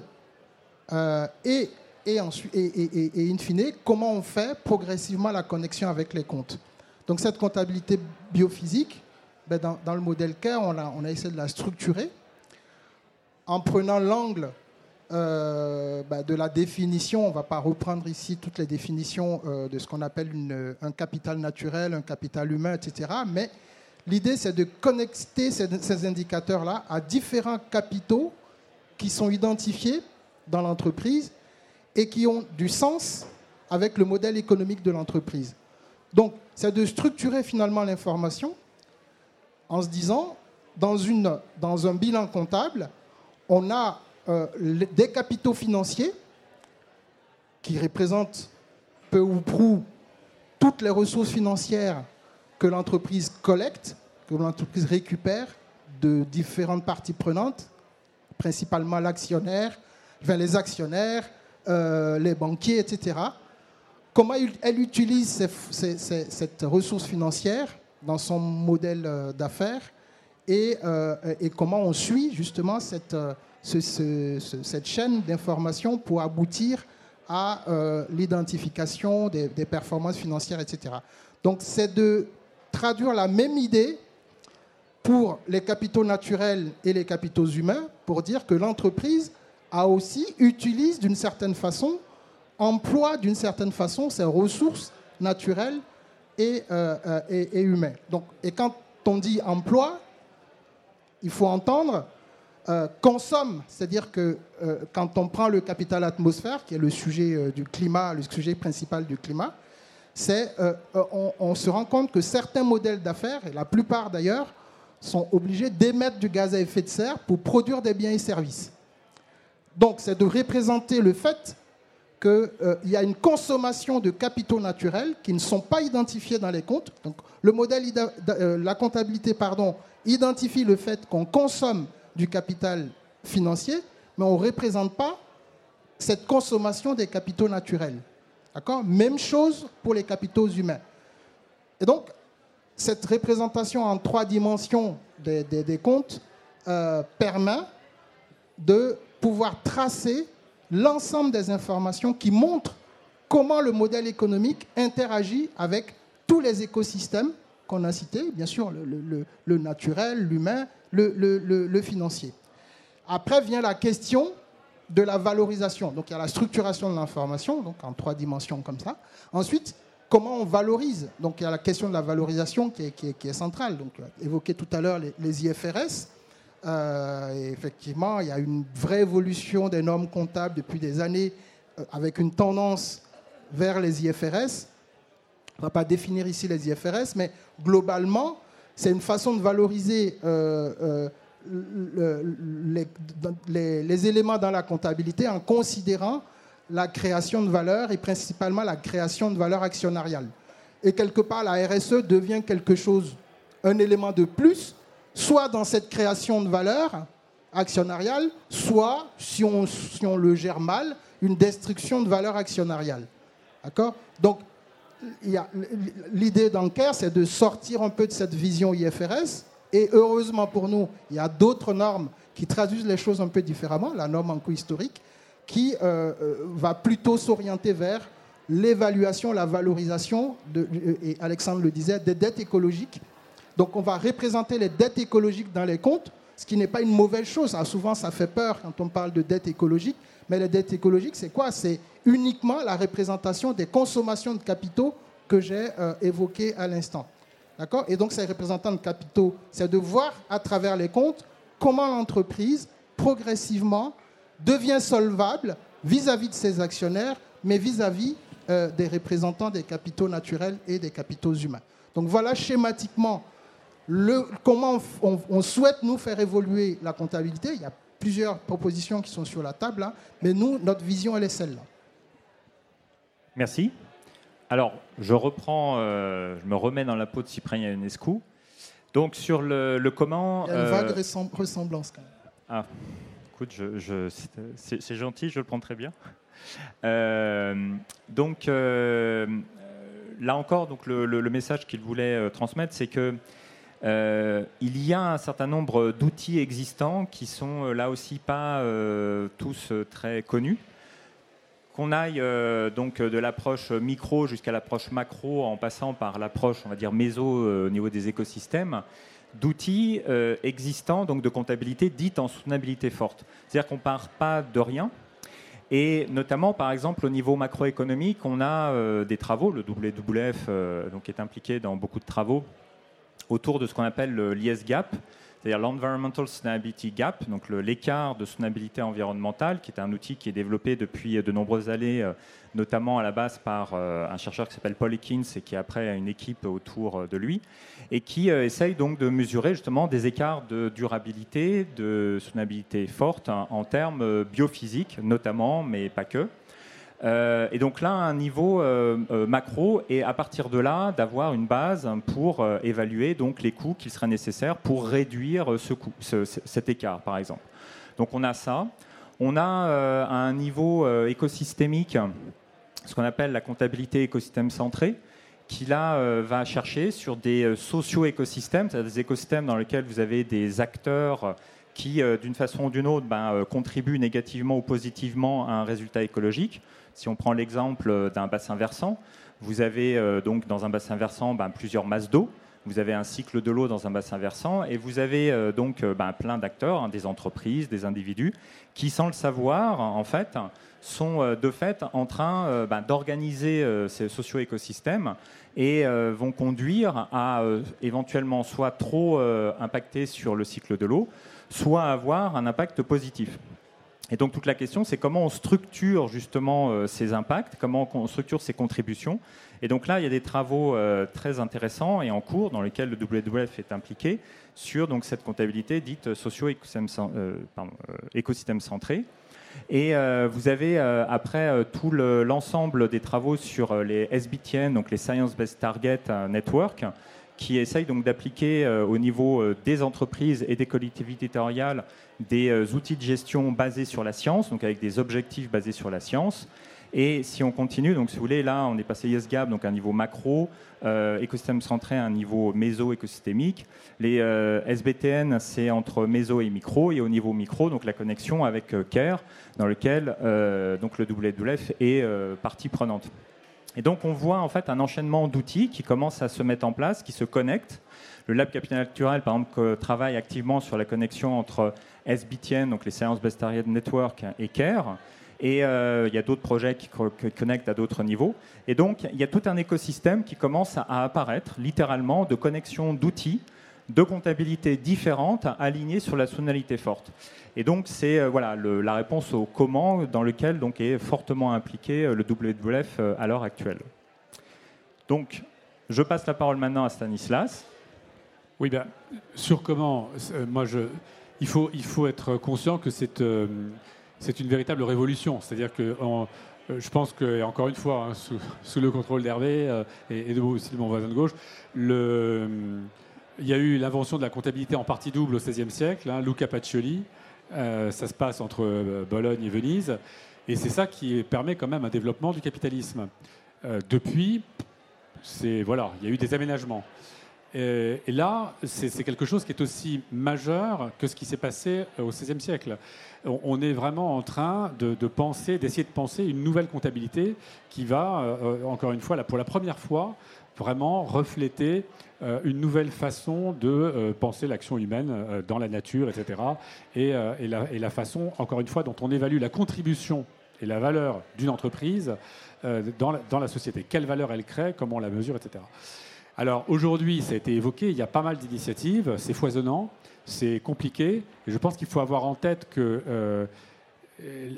S2: Euh, et, et, ensuite, et, et, in fine, comment on fait progressivement la connexion avec les comptes. Donc cette comptabilité biophysique, ben dans, le modèle CARE, on a, on a essayé de la structurer en prenant l'angle euh, ben de la définition, on ne va pas reprendre ici toutes les définitions de ce qu'on appelle une, un capital naturel, un capital humain, etc. Mais L'idée, c'est de connecter ces, indicateurs-là à différents capitaux qui sont identifiés dans l'entreprise et qui ont du sens avec le modèle économique de l'entreprise. Donc, c'est de structurer finalement l'information en se disant, dans, un bilan comptable, on a euh, des capitaux financiers qui représentent peu ou prou toutes les ressources financières que l'entreprise collecte, que l'entreprise récupère de différentes parties prenantes, principalement l'actionnaire, les actionnaires, euh, les banquiers, etc. Comment elle utilise cette ressource financière dans son modèle euh, d'affaires et, et, comment on suit justement cette, cette chaîne d'information pour aboutir à euh, l'identification des, performances financières, etc. Donc c'est de traduire la même idée pour les capitaux naturels et les capitaux humains pour dire que l'entreprise a aussi, utilise d'une certaine façon, emploie d'une certaine façon ses ressources naturelles et, euh, euh, et, humaines. Donc, et quand on dit emploi, il faut entendre euh, consomme, c'est-à-dire que quand on prend le capital atmosphère, qui est le sujet du climat, le sujet principal du climat, c'est on, on, se rend compte que certains modèles d'affaires, et la plupart d'ailleurs, sont obligés d'émettre du gaz à effet de serre pour produire des biens et services. Donc c'est de représenter le fait qu'il y a une consommation de capitaux naturels qui ne sont pas identifiés dans les comptes. Donc le modèle, la comptabilité, identifie le fait qu'on consomme du capital financier, mais on ne représente pas cette consommation des capitaux naturels. D'accord? Même chose pour les capitaux humains. Et donc, cette représentation en trois dimensions des, comptes euh, permet de pouvoir tracer l'ensemble des informations qui montrent comment le modèle économique interagit avec tous les écosystèmes qu'on a cités, bien sûr le naturel, l'humain, le, financier. Après vient la question de la valorisation. Donc il y a la structuration de l'information, donc en trois dimensions comme ça. Ensuite, comment on valorise Donc il y a la question de la valorisation qui est, centrale. Donc évoqué tout à l'heure les, IFRS. Euh, effectivement, il y a une vraie évolution des normes comptables depuis des années euh, avec une tendance vers les IFRS. On ne va pas définir ici les IFRS, mais globalement, c'est une façon de valoriser euh, les, éléments dans la comptabilité en considérant la création de valeur et principalement la création de valeur actionnariale. Et quelque part, la RSE devient quelque chose, un élément de plus, soit dans cette création de valeur actionnariale, soit, si on, si on le gère mal, une destruction de valeur actionnariale. D'accord? Donc, l'idée d'Anker, c'est de sortir un peu de cette vision IFRS. Et heureusement pour nous, il y a d'autres normes qui traduisent les choses un peu différemment. La norme en historique, qui euh, euh, va plutôt s'orienter vers l'évaluation, la valorisation, de, et Alexandre le disait, des dettes écologiques. Donc on va représenter les dettes écologiques dans les comptes, ce qui n'est pas une mauvaise chose. Ah, souvent, ça fait peur quand on parle de dettes écologiques. Mais les dettes écologiques, c'est quoi? C'est uniquement la représentation des consommations de capitaux que j'ai euh, évoquées à l'instant. D'accord Et donc, ces représentants de capitaux, c'est de voir à travers les comptes comment l'entreprise, progressivement, devient solvable vis-à-vis de ses actionnaires, mais vis-à-vis euh, des représentants des capitaux naturels et des capitaux humains. Donc voilà schématiquement comment on, on, souhaite nous faire évoluer la comptabilité. Il y a plusieurs propositions qui sont sur la table, hein. mais nous, notre vision, elle est celle-là.
S1: Merci. Alors, je reprends, euh, je me remets dans la peau de Cyprien Ionescu. Donc, sur le, comment.
S2: Il y a une vague euh, ressemblance quand même.
S1: Ah, écoute, je, c'est gentil, je le prends très bien. Euh, donc, là encore, donc le, le message qu'il voulait transmettre, c'est que il y a un certain nombre d'outils existants qui sont là aussi pas tous très connus. Qu'on aille donc de l'approche micro jusqu'à l'approche macro en passant par l'approche, on méso au niveau des écosystèmes, d'outils existants, donc de comptabilité dite en soutenabilité forte. C'est-à-dire qu'on part pas de rien, et notamment, par exemple, au niveau macroéconomique, on a des travaux, le WWF donc, est impliqué dans beaucoup de travaux autour de ce qu'on appelle l'ISGAP, c'est-à-dire l'Environmental Sustainability Gap, donc l'écart de soutenabilité environnementale, qui est un outil qui est développé depuis de nombreuses années, euh, notamment à la base par euh, un chercheur qui s'appelle Paul Ekins et qui après a une équipe autour euh, de lui, et qui essaye donc de mesurer justement des écarts de durabilité, de soutenabilité forte hein, en termes biophysiques notamment, mais pas que. Euh, et donc là, un niveau euh, euh, macro, et à partir de là, d'avoir une base pour évaluer donc les coûts qu'il serait nécessaire pour réduire cet écart, par exemple. Donc on a ça. On a un niveau écosystémique, ce qu'on appelle la comptabilité écosystème centrée, qui là va chercher sur des socio-écosystèmes, c'est-à-dire des écosystèmes dans lesquels vous avez des acteurs qui, d'une façon ou d'une autre, ben, contribuent négativement ou positivement à un résultat écologique. Si on prend l'exemple d'un bassin versant, vous avez euh, donc dans un bassin versant ben, plusieurs masses d'eau. Vous avez un cycle de l'eau dans un bassin versant et vous avez euh, donc euh, ben, plein d'acteurs, hein, des entreprises, des individus, qui, sans le savoir, en fait, sont de fait en train ben, d'organiser ces socio-écosystèmes et vont conduire à éventuellement soit trop impacter sur le cycle de l'eau, soit avoir un impact positif. Et donc toute la question, c'est comment on structure justement euh, ces impacts, comment on structure ces contributions. Et donc là, il y a des travaux euh, très intéressants et en cours dans lesquels le WWF est impliqué sur donc, cette comptabilité dite socio-écosystème euh, centré. Et vous avez après tout l'ensemble des travaux sur les SBTN, donc les Science Based Target Network, qui essayent donc d'appliquer au niveau des entreprises et des collectivités territoriales des euh, outils de gestion basés sur la science, donc avec des objectifs basés sur la science. Et si on continue, donc si vous voulez, là on est passé YesGap, donc un niveau macro, euh, écosystème centré un niveau méso-écosystémique. Les euh, SBTN, c'est entre méso et micro, et au niveau micro, donc la connexion avec CARE, dans lequel donc le WWF est partie prenante. Et donc on voit en fait un enchaînement d'outils qui commencent à se mettre en place, qui se connectent. Le Lab Capital Naturel, par exemple, travaille activement sur la connexion entre SBTN, donc les Science Based Network et CARE. Et euh, il y a d'autres projets qui connectent à d'autres niveaux. Et donc, il y a tout un écosystème qui commence à apparaître, littéralement, de connexion d'outils, de comptabilité différentes, alignées sur la sonalité forte. Et donc, c'est euh, voilà, la réponse au comment dans lequel donc, est fortement impliqué euh, le WWF à l'heure actuelle. Donc, je passe la parole maintenant à Stanislas.
S3: Oui, ben, sur comment, moi il faut, il faut être conscient que c'est euh, c'est une véritable révolution. C'est-à-dire que euh, je pense que, encore une fois, hein, sous, le contrôle d'Hervé euh, et, de aussi de mon voisin de gauche, le, il y a eu l'invention de la comptabilité en partie double au XVIe siècle, hein, Luca Pacioli. ça se passe entre Bologne et Venise. Et c'est ça qui permet quand même un développement du capitalisme. depuis, voilà, il y a eu des aménagements. Et, là, c'est quelque chose qui est aussi majeur que ce qui s'est passé euh, au XVIe siècle. On, est vraiment en train de, penser, d'essayer de penser une nouvelle comptabilité qui va, euh, euh, encore une fois, pour la première fois, vraiment refléter une nouvelle façon de penser l'action humaine dans la nature, etc. Et, la, façon, encore une fois, dont on évalue la contribution et la valeur d'une entreprise dans la, société. Quelle valeur elle crée, comment on la mesure, etc. Alors aujourd'hui, ça a été évoqué, il y a pas mal d'initiatives, c'est foisonnant, c'est compliqué, et je pense qu'il faut avoir en tête que euh,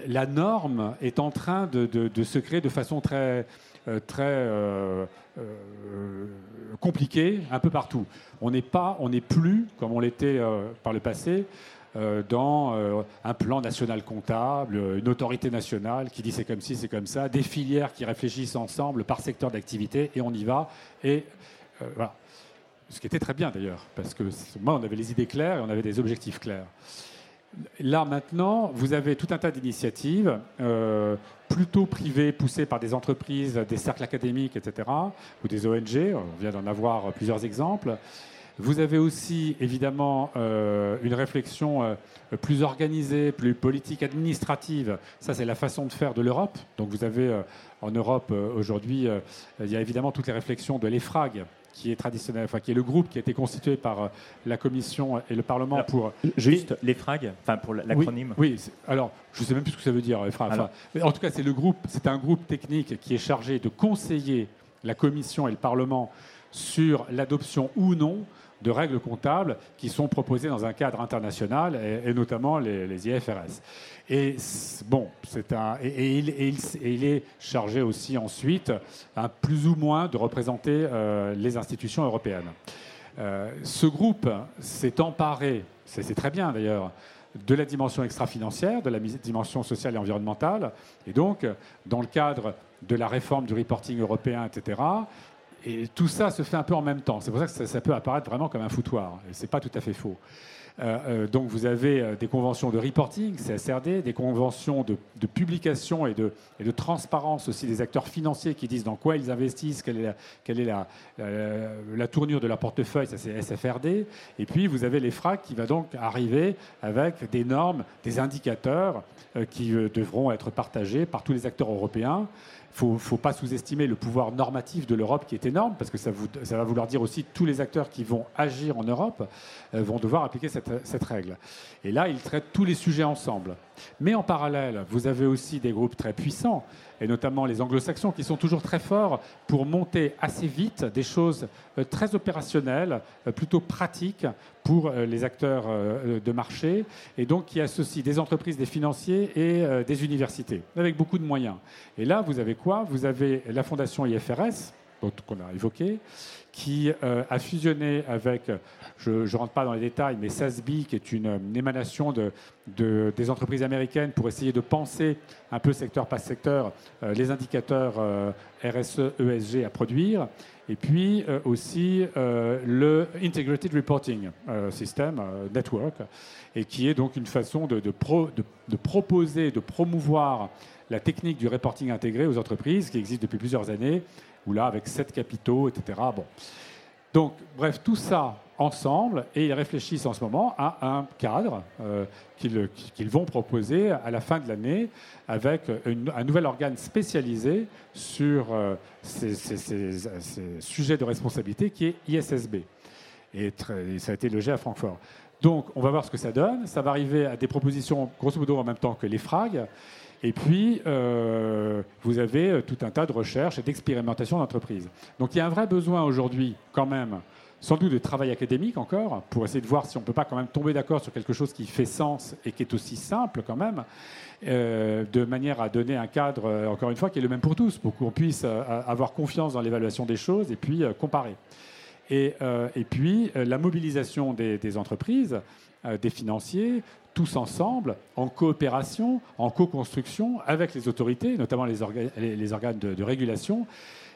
S3: la norme est en train de, se créer de façon très, euh, très euh, compliquée un peu partout. On n'est pas, on n'est plus comme on l'était par le passé. dans un plan national comptable, une autorité nationale qui dit c'est comme ci, c'est comme ça, des filières qui réfléchissent ensemble par secteur d'activité et on y va. Et euh, voilà. Ce qui était très bien d'ailleurs, parce que moi, on avait les idées claires et on avait des objectifs clairs. Là, maintenant, vous avez tout un tas d'initiatives, euh, plutôt privées, poussées par des entreprises, des cercles académiques, etc., ou des ONG. On vient d'en avoir plusieurs exemples. Vous avez aussi, évidemment, euh, une réflexion plus organisée, plus politique, administrative. Ça, c'est la façon de faire de l'Europe. Donc, vous avez en Europe, aujourd'hui, il y a évidemment toutes les réflexions de l'EFRAG, qui est traditionnel, enfin qui est le groupe qui a été constitué par euh, la Commission et le Parlement pour
S1: juste les FRAG, enfin pour l'acronyme.
S3: Oui, alors je ne sais même plus ce que ça veut dire en tout cas, c'est le groupe, c'est un groupe technique qui est chargé de conseiller la Commission et le Parlement sur l'adoption ou non de règles comptables qui sont proposées dans un cadre international et, notamment les, IFRS. Et bon, c'est un et, il, est chargé aussi ensuite, un plus ou moins, de représenter euh, les institutions européennes. Euh, ce groupe s'est emparé, c'est très bien d'ailleurs, de la dimension extra-financière, de la dimension sociale et environnementale, et donc dans le cadre de la réforme du reporting européen, etc. Et tout ça se fait un peu en même temps. C'est pour ça que ça, peut apparaître vraiment comme un foutoir. Et ce n'est pas tout à fait faux. Euh, euh, donc vous avez euh, des conventions de reporting, CSRD, des conventions de, publication et de, transparence aussi des acteurs financiers qui disent dans quoi ils investissent, quelle est la, tournure de leur portefeuille, ça c'est SFRD. Et puis vous avez les FRAC qui va donc arriver avec des normes, des indicateurs qui devront être partagés par tous les acteurs européens ne faut pas sous-estimer le pouvoir normatif de l'Europe qui est énorme, parce que ça, va vouloir dire aussi tous les acteurs qui vont agir en Europe euh, vont devoir appliquer cette, règle. Et là, ils traitent tous les sujets ensemble. Mais en parallèle, vous avez aussi des groupes très puissants, et notamment les anglo-saxons, qui sont toujours très forts pour monter assez vite des choses euh, très opérationnelles, euh, plutôt pratiques pour les acteurs de marché, et donc qui associent des entreprises, des financiers et des universités, avec beaucoup de moyens. Et là, vous avez vous avez la fondation IFRS, qu'on a évoqué, qui euh, a fusionné avec, je ne rentre pas dans les détails, mais SASB, qui est une, émanation de, des entreprises américaines pour essayer de penser un peu secteur par secteur euh, les indicateurs euh, RSE, ESG à produire. Et puis aussi le Integrated Reporting System Network, et qui est donc une façon de proposer, de promouvoir la technique du reporting intégré aux entreprises qui existe depuis plusieurs années, où là, avec sept capitaux, etc. Bon. Donc, bref, tout ça ensemble, et ils réfléchissent en ce moment à un cadre euh, qu'ils vont proposer à la fin de l'année avec un nouvel organe spécialisé sur euh, ces, sujets de responsabilité qui est ISSB. Et, et, ça a été logé à Francfort. Donc, on va voir ce que ça donne. Ça va arriver à des propositions, grosso modo, en même temps que les FRAG. Et puis, euh, vous avez euh, tout un tas de recherches et d'expérimentations d'entreprises. Donc il y a un vrai besoin aujourd'hui, quand même, sans doute de travail académique encore, pour essayer de voir si on ne peut pas quand même tomber d'accord sur quelque chose qui fait sens et qui est aussi simple quand même, euh, de manière à donner un cadre, encore une fois, qui est le même pour tous, pour qu'on puisse avoir confiance dans l'évaluation des choses et puis comparer. Et, puis, la mobilisation des entreprises, des financiers, tous ensemble, en coopération, en co-construction avec les autorités, notamment les, organes de, régulation.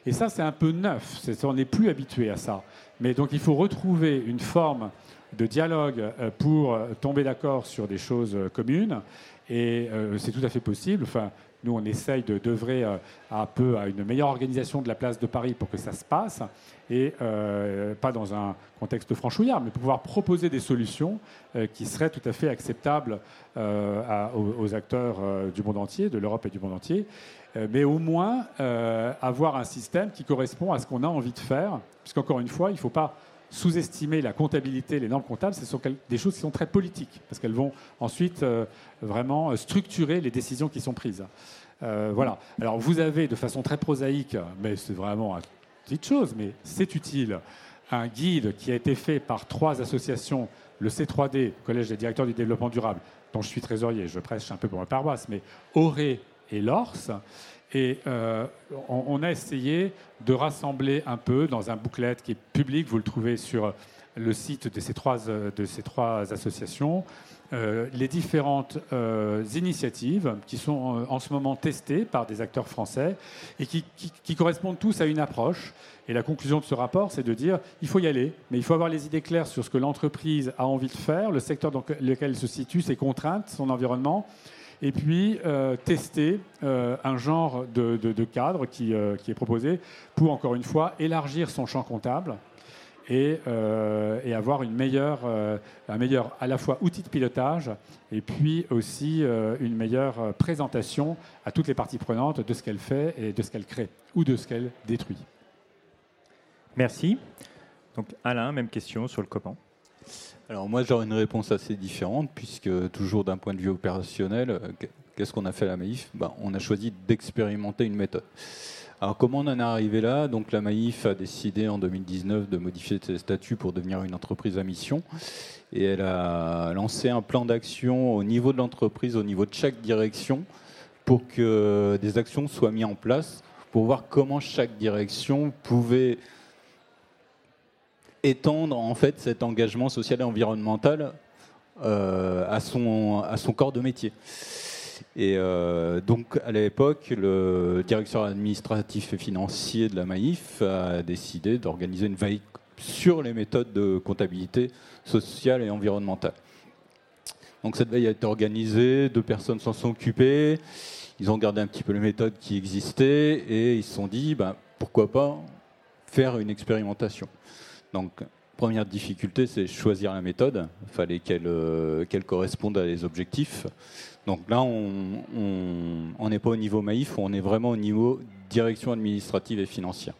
S3: Et ça, c'est un peu neuf. on n'est plus habitué à ça. Mais donc, il faut retrouver une forme de dialogue euh, pour euh, tomber d'accord sur des choses euh, communes. Et c'est tout à fait possible. Enfin, nous, on essaye de d'œuvrer un peu à une meilleure organisation de la place de Paris pour que ça se passe et euh, pas dans un contexte franchouillard, mais pouvoir proposer des solutions euh, qui seraient tout à fait acceptables euh, aux, acteurs du monde entier, de l'Europe et du monde entier, mais au moins avoir un système qui correspond à ce qu'on a envie de faire, puisqu'encore une fois, il ne faut pas sous-estimer la comptabilité, les normes comptables, ce sont des choses qui sont très politiques, parce qu'elles vont ensuite vraiment structurer les décisions qui sont prises. voilà. Alors vous avez de façon très prosaïque, mais c'est vraiment un petite chose, mais c'est utile, un guide qui a été fait par trois associations, le C3D, Collège des directeurs du développement durable, dont je suis trésorier, je prêche un peu pour ma paroisse, mais Auré et Lors. Et euh, on, a essayé de rassembler un peu dans un booklet qui est public, vous le trouvez sur le site de ces trois, de ces trois associations, euh, les différentes euh, initiatives qui sont euh, en ce moment testées par des acteurs français et qui, correspondent tous à une approche. Et la conclusion de ce rapport, c'est de dire il faut y aller, mais il faut avoir les idées claires sur ce que l'entreprise a envie de faire, le secteur dans lequel elle se situe, ses contraintes, son environnement, et puis tester un genre de, cadre qui, qui, est proposé pour, encore une fois, élargir son champ comptable euh, et, avoir une meilleure, euh, un meilleur à la fois outil de pilotage et puis aussi euh, une meilleure présentation à toutes les parties prenantes de ce qu'elle fait et de ce qu'elle crée ou de ce qu'elle détruit.
S1: Merci. Donc Alain, même question sur le comment.
S4: Alors moi j'aurais une réponse assez différente puisque toujours d'un point de vue opérationnel, qu'est-ce qu'on a fait à la Maïf ben, On a choisi d'expérimenter une méthode. Alors comment on en est arrivé là? Donc la Maïf a décidé en 2019 de modifier ses statuts pour devenir une entreprise à mission. Et elle a lancé un plan d'action au niveau de l'entreprise, au niveau de chaque direction, pour que des actions soient mises en place pour voir comment chaque direction pouvait étendre en fait cet engagement social et environnemental euh, à, son, à son corps de métier. Et euh, donc à l'époque, le directeur administratif et financier de la Maïf a décidé d'organiser une veille sur les méthodes de comptabilité sociale et environnementale. Donc cette veille a été organisée, deux personnes s'en sont occupées, ils ont regardé un petit peu les méthodes qui existaient et ils se sont dit ben, pourquoi pas faire une expérimentation. Donc première difficulté, c'est choisir la méthode. Il fallait qu'elle euh, corresponde à les objectifs. Donc là, on n'est pas au niveau Maïf, on est vraiment au niveau direction administrative et financière.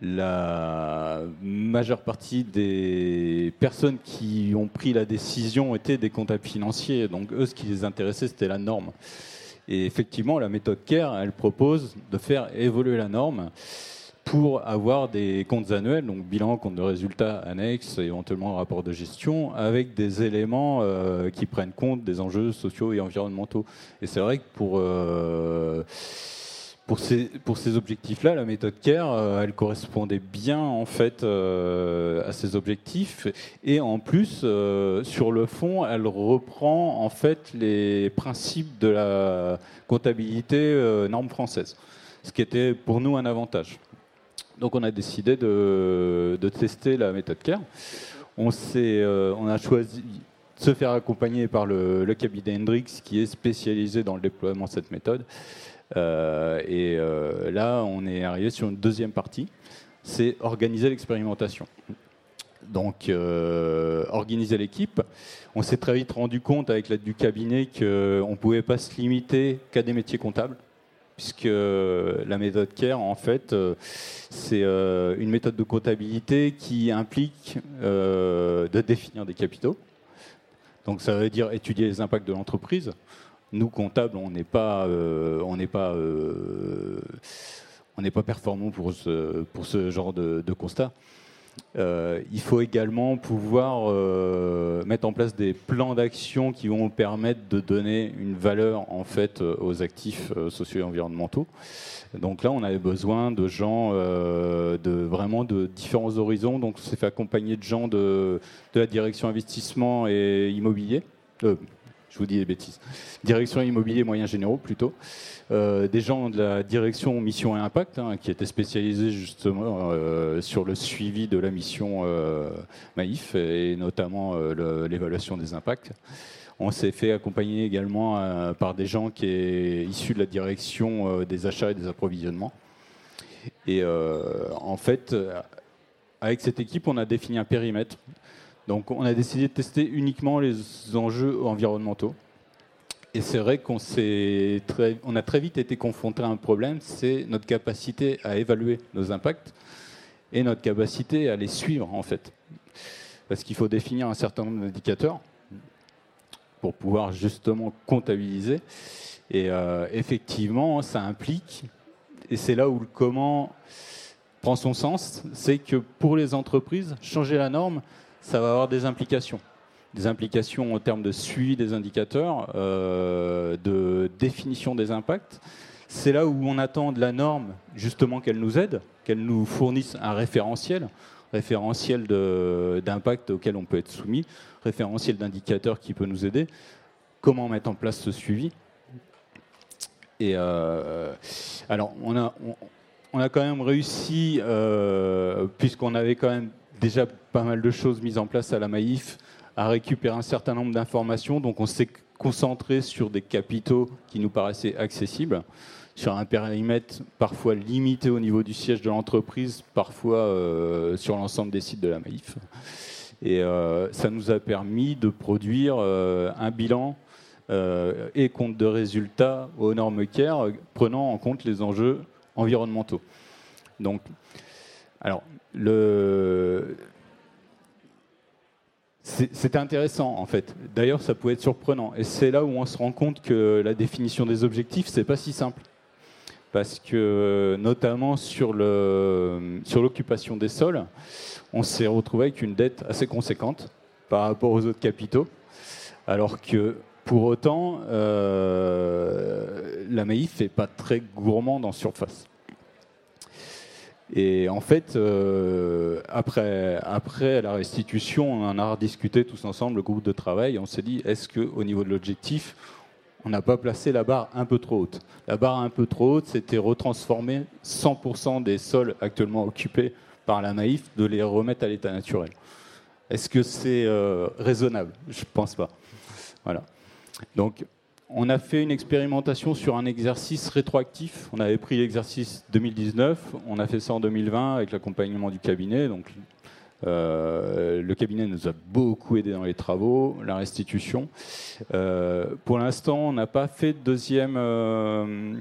S4: La majeure partie des personnes qui ont pris la décision étaient des comptables financiers. Donc eux, ce qui les intéressait, c'était la norme. Et effectivement, la méthode CARE, elle propose de faire évoluer la norme pour avoir des comptes annuels, donc bilan, compte de résultats annexes, éventuellement rapport de gestion, avec des éléments euh, qui prennent compte des enjeux sociaux et environnementaux. Et c'est vrai que pour, euh, pour ces, pour ces objectifs-là, la méthode CARE, euh, elle correspondait bien en fait à ces objectifs. Et en plus, sur le fond, elle reprend en fait les principes de la comptabilité norme française, ce qui était pour nous un avantage. Donc on a décidé de, tester la méthode CARE. On, euh, on a choisi de se faire accompagner par le, cabinet Hendrix qui est spécialisé dans le déploiement de cette méthode. Euh, et euh, là, on est arrivé sur une deuxième partie, c'est organiser l'expérimentation. Donc, organiser l'équipe. On s'est très vite rendu compte avec l'aide du cabinet qu'on ne pouvait pas se limiter qu'à des métiers comptables puisque la méthode CARE, en fait, euh, c'est euh, une méthode de comptabilité qui implique euh, de définir des capitaux. Donc ça veut dire étudier les impacts de l'entreprise. Nous, comptables, on n'est pas, pas, pas performants pour ce, pour ce genre de constat. Euh, il faut également pouvoir euh, mettre en place des plans d'action qui vont permettre de donner une valeur en fait euh, aux actifs sociaux et environnementaux. Donc là, on avait besoin de gens de vraiment de différents horizons. Donc, on s'est fait accompagner de gens de, de la direction investissement et immobilier je vous dis des bêtises. Direction immobilier moyens généraux plutôt. Euh, des gens de la direction mission et impact hein, qui étaient spécialisés justement euh, sur le suivi de la mission euh, Maïf et notamment l'évaluation des impacts. On s'est fait accompagner également par des gens qui sont issus de la direction des achats et des approvisionnements. Et en fait, avec cette équipe, on a défini un périmètre donc on a décidé de tester uniquement les enjeux environnementaux. Et c'est vrai qu'on on a très vite été confronté à un problème, c'est notre capacité à évaluer nos impacts et notre capacité à les suivre en fait. Parce qu'il faut définir un certain nombre d'indicateurs pour pouvoir justement comptabiliser. Et euh, effectivement, ça implique, et c'est là où le comment prend son sens, c'est que pour les entreprises, changer la norme, ça va avoir des implications. Des implications en termes de suivi des indicateurs, euh, de définition des impacts. C'est là où on attend de la norme justement qu'elle nous aide, qu'elle nous fournisse un référentiel, référentiel d'impact auquel on peut être soumis, référentiel d'indicateurs qui peut nous aider, comment mettre en place ce suivi? Et euh, alors, on a, on, a quand même réussi, euh, puisqu'on avait quand même déjà pas mal de choses mises en place à la Maïf, à récupérer un certain nombre d'informations. Donc on s'est concentré sur des capitaux qui nous paraissaient accessibles, sur un périmètre parfois limité au niveau du siège de l'entreprise, parfois euh, sur l'ensemble des sites de la Maïf. Et euh, ça nous a permis de produire euh, un bilan et compte de résultats aux normes CARE, prenant en compte les enjeux environnementaux. Donc, alors, le... C'était intéressant en fait. D'ailleurs, ça pouvait être surprenant. Et c'est là où on se rend compte que la définition des objectifs, c'est pas si simple. parce que notamment sur l'occupation des sols, on s'est retrouvé avec une dette assez conséquente par rapport aux autres capitaux, alors que pour autant, euh, la Maïf n'est pas très gourmande en surface. Et en fait, euh, après, après la restitution, on en a rediscuté tous ensemble, le groupe de travail, on s'est dit, est-ce qu'au niveau de l'objectif, on n'a pas placé la barre un peu trop haute? La barre un peu trop haute, c'était retransformer 100% des sols actuellement occupés par la Maïf, de les remettre à l'état naturel. Est-ce que c'est euh, raisonnable? Je ne pense pas. Voilà. Donc, on a fait une expérimentation sur un exercice rétroactif. On avait pris l'exercice 2019, on a fait ça en 2020 avec l'accompagnement du cabinet. Donc, euh, le cabinet nous a beaucoup aidé dans les travaux, la restitution. Euh, pour l'instant, on n'a pas fait de deuxième, euh,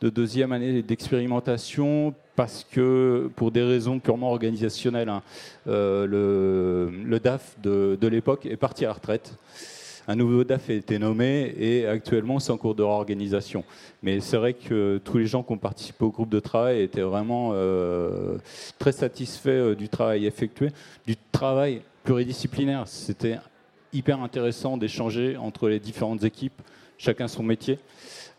S4: de deuxième année d'expérimentation parce que, pour des raisons purement organisationnelles, hein, le, le, DAF de, de l'époque est parti à la retraite. Un nouveau DAF a été nommé et actuellement c'est en cours de réorganisation. Mais c'est vrai que tous les gens qui ont participé au groupe de travail étaient vraiment euh, très satisfaits euh, du travail effectué, du travail pluridisciplinaire. C'était hyper intéressant d'échanger entre les différentes équipes, chacun son métier.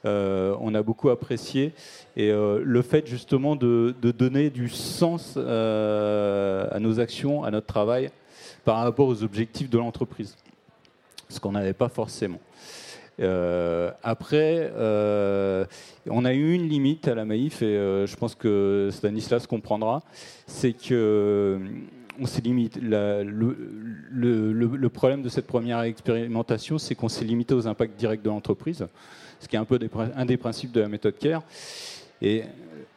S4: Euh, on a beaucoup apprécié. Et le fait justement de, de donner du sens à nos actions, à notre travail, par rapport aux objectifs de l'entreprise ce qu'on n'avait pas forcément. Euh, après, euh, on a eu une limite à la Maïf, et euh, je pense que Stanislas comprendra, c'est que on s'est limité. le, le, problème de cette première expérimentation, c'est qu'on s'est limité aux impacts directs de l'entreprise, ce qui est un peu un des principes de la méthode CARE. Et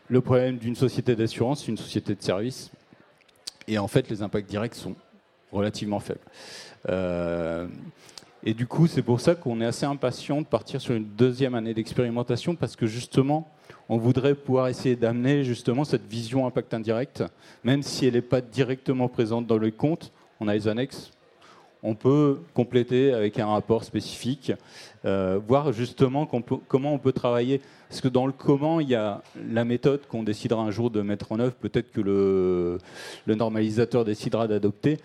S4: le problème d'une société d'assurance, c'est une société de service. Et en fait, les impacts directs sont relativement faibles. Et du coup, c'est pour ça qu'on est assez impatient de partir sur une deuxième année d'expérimentation parce que justement, on voudrait pouvoir essayer d'amener justement cette vision impact indirect, même si elle n'est pas directement présente dans le compte, on a les annexes. On peut compléter avec un rapport spécifique, euh, voir justement comment on peut travailler. Parce que dans le comment, il y a la méthode qu'on décidera un jour de mettre en œuvre, peut-être que le, le normalisateur décidera d'adopter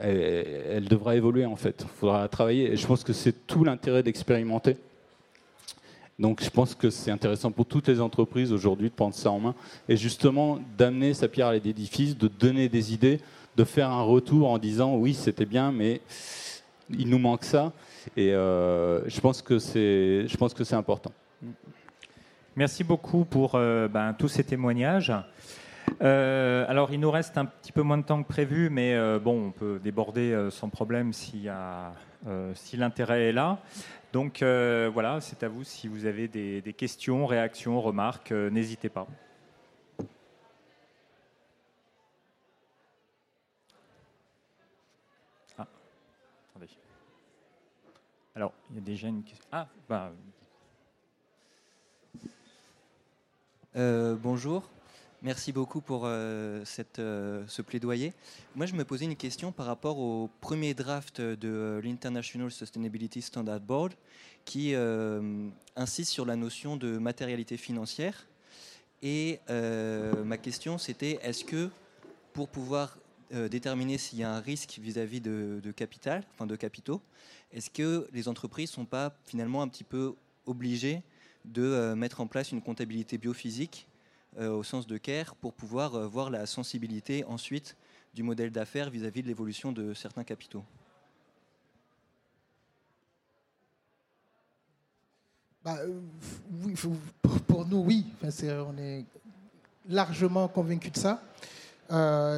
S4: elle, devra évoluer en fait. Il faudra travailler. Et je pense que c'est tout l'intérêt d'expérimenter. Donc je pense que c'est intéressant pour toutes les entreprises aujourd'hui de prendre ça en main et justement d'amener sa pierre à l'édifice, de donner des idées, de faire un retour en disant oui c'était bien mais il nous manque ça et euh, je pense que c'est je pense que c'est important.
S1: Merci beaucoup pour euh, ben, tous ces témoignages. Euh, alors, il nous reste un petit peu moins de temps que prévu, mais euh, bon, on peut déborder euh, sans problème si, l'intérêt est là. Donc voilà, c'est à vous si vous avez des, questions, réactions, remarques, n'hésitez pas. Ah, attendez. Alors, il y a déjà une question. Ah, bah.
S5: bonjour. Merci beaucoup pour euh, cette, euh, ce plaidoyer. Moi, je me posais une question par rapport au premier draft de l'International Sustainability Standard Board qui euh, insiste sur la notion de matérialité financière. Et ma question, c'était est-ce que pour pouvoir déterminer s'il y a un risque vis-à-vis de, de, capital, enfin de capitaux, est-ce que les entreprises ne sont pas finalement un petit peu obligées de mettre en place une comptabilité biophysique euh, au sens de CARE pour pouvoir euh, voir la sensibilité ensuite du modèle d'affaires vis-à-vis de l'évolution de certains capitaux
S2: bah, euh, pour, nous, oui. on est largement convaincus de ça.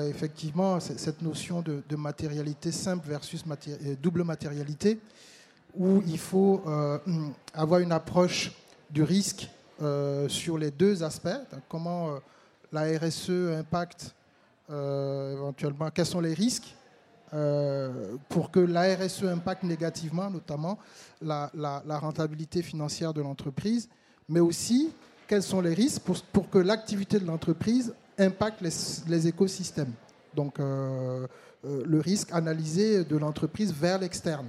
S2: effectivement, cette notion de, matérialité simple versus double matérialité, où il faut avoir une approche du risque euh, sur les deux aspects. comment euh, la RSE impacte euh, éventuellement, quels sont les risques pour que la RSE impacte négativement, notamment la, rentabilité financière de l'entreprise, mais aussi quels sont les risques pour, que l'activité de l'entreprise impacte les, écosystèmes. Donc, le risque analysé de l'entreprise vers l'externe.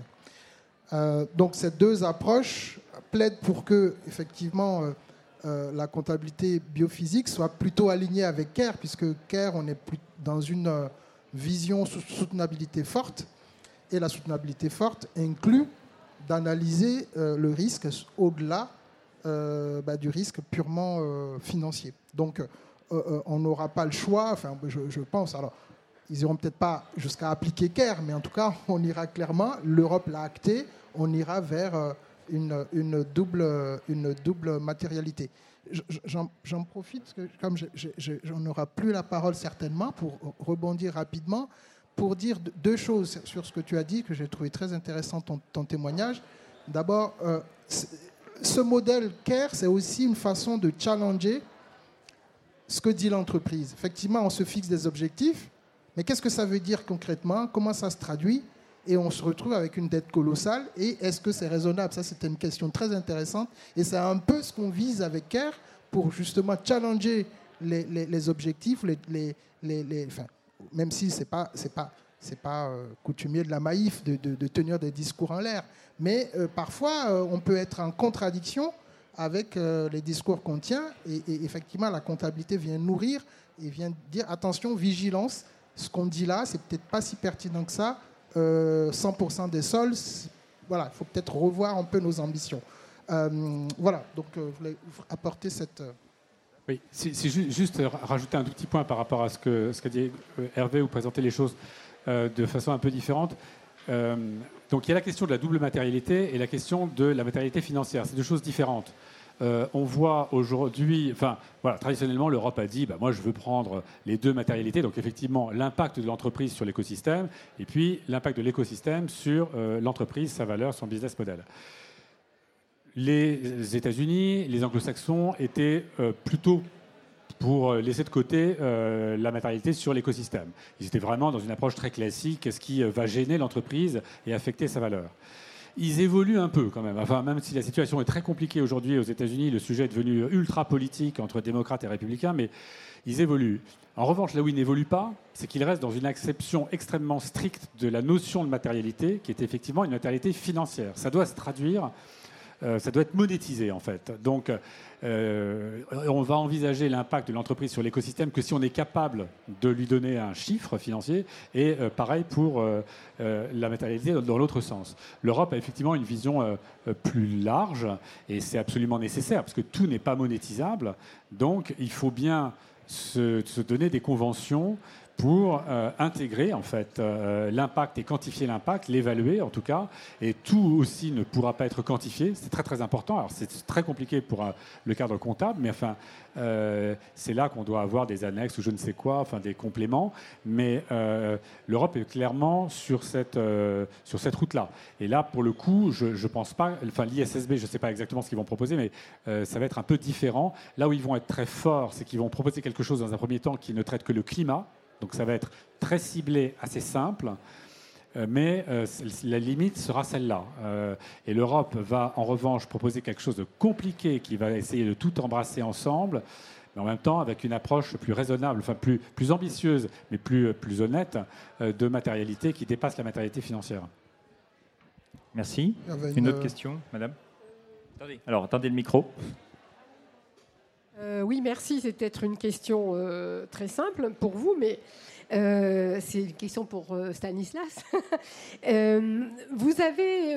S2: donc, ces deux approches plaident pour que, effectivement, la comptabilité biophysique soit plutôt alignée avec CARE, puisque CARE, on est plus dans une vision soutenabilité forte, et la soutenabilité forte inclut d'analyser le risque au-delà bah, du risque purement financier. Donc, on n'aura pas le choix, enfin, je, je pense, alors ils n'iront peut-être pas jusqu'à appliquer CARE, mais en tout cas, on ira clairement, l'Europe l'a acté, on ira vers euh, une, double, une double matérialité. J'en profite, que comme j'en n'aurai plus la parole certainement, pour rebondir rapidement, pour dire deux choses sur ce que tu as dit, que j'ai trouvé très intéressant ton, ton témoignage. D'abord, euh, ce modèle CARE, c'est aussi une façon de challenger ce que dit l'entreprise. Effectivement, on se fixe des objectifs, mais qu'est-ce que ça veut dire concrètement? Comment ça se traduit? Et on se retrouve avec une dette colossale. Et est-ce que c'est raisonnable? Ça, c'était une question très intéressante. Et c'est un peu ce qu'on vise avec CARE pour justement challenger les, objectifs, même si ce n'est pas, pas, pas euh, coutumier de la maïf de, tenir des discours en l'air. Mais euh, parfois, euh, on peut être en contradiction avec les discours qu'on tient. Et, et, effectivement, la comptabilité vient nourrir et vient dire attention, vigilance, ce qu'on dit là, c'est peut-être pas si pertinent que ça. 100% euh, des sols, voilà, il faut peut-être revoir un peu nos ambitions. Euh, voilà, donc euh, voulais apporter cette.
S3: Oui, c'est juste rajouter un tout petit point par rapport à ce qu'a dit Hervé ou présenter les choses de façon un peu différente. donc il y a la question de la double matérialité et la question de la matérialité financière. C'est deux choses différentes. Euh, on voit aujourd'hui, enfin, traditionnellement, l'Europe a dit, bah, moi, je veux prendre les deux matérialités, donc effectivement, l'impact de l'entreprise sur l'écosystème, et puis l'impact de l'écosystème sur euh, l'entreprise, sa valeur, son business model. Les États-Unis, les Anglo-Saxons étaient euh, plutôt pour laisser de côté la matérialité sur l'écosystème. Ils étaient vraiment dans une approche très classique, qu'est-ce qui va gêner l'entreprise et affecter sa valeur ils évoluent un peu quand même. Même si la situation est très compliquée aujourd'hui aux États-Unis, le sujet est devenu ultra politique entre démocrates et républicains, mais ils évoluent. En revanche, là où ils n'évoluent pas, c'est qu'ils restent dans une acception extrêmement stricte de la notion de matérialité, qui est effectivement une matérialité financière. Ça doit se traduire euh, ça doit être monétisé en fait. Donc, euh, on va envisager l'impact de l'entreprise sur l'écosystème que si on est capable de lui donner un chiffre financier, et euh, pareil pour la matérialité dans l'autre sens. L'Europe a effectivement une vision plus large, et c'est absolument nécessaire, parce que tout n'est pas monétisable. Donc, il faut bien se, se donner des conventions pour euh, intégrer en fait euh, l'impact et quantifier l'impact, l'évaluer en tout cas, et tout aussi ne pourra pas être quantifié. C'est très très important. Alors c'est très compliqué pour euh, le cadre comptable, mais enfin c'est là qu'on doit avoir des annexes ou je ne sais quoi, enfin des compléments. Mais l'Europe est clairement sur cette sur cette route-là. Et là pour le coup, je ne pense pas. Enfin l'ISSB, je ne sais pas exactement ce qu'ils vont proposer, mais ça va être un peu différent. Là où ils vont être très forts, c'est qu'ils vont proposer quelque chose dans un premier temps qui ne traite que le climat donc ça va être très ciblé, assez simple, euh, mais euh, la limite sera celle-là. Euh, et l'Europe va en revanche proposer quelque chose de compliqué qui va essayer de tout embrasser ensemble, mais en même temps avec une approche plus raisonnable, enfin plus, plus ambitieuse, mais plus, plus honnête de matérialité qui dépasse la matérialité financière.
S1: Merci. Une autre question, madame? Alors, attendez le micro.
S6: Euh, oui, merci. C'est peut-être une question euh, très simple pour vous, mais euh, c'est une question pour Stanislas. vous avez.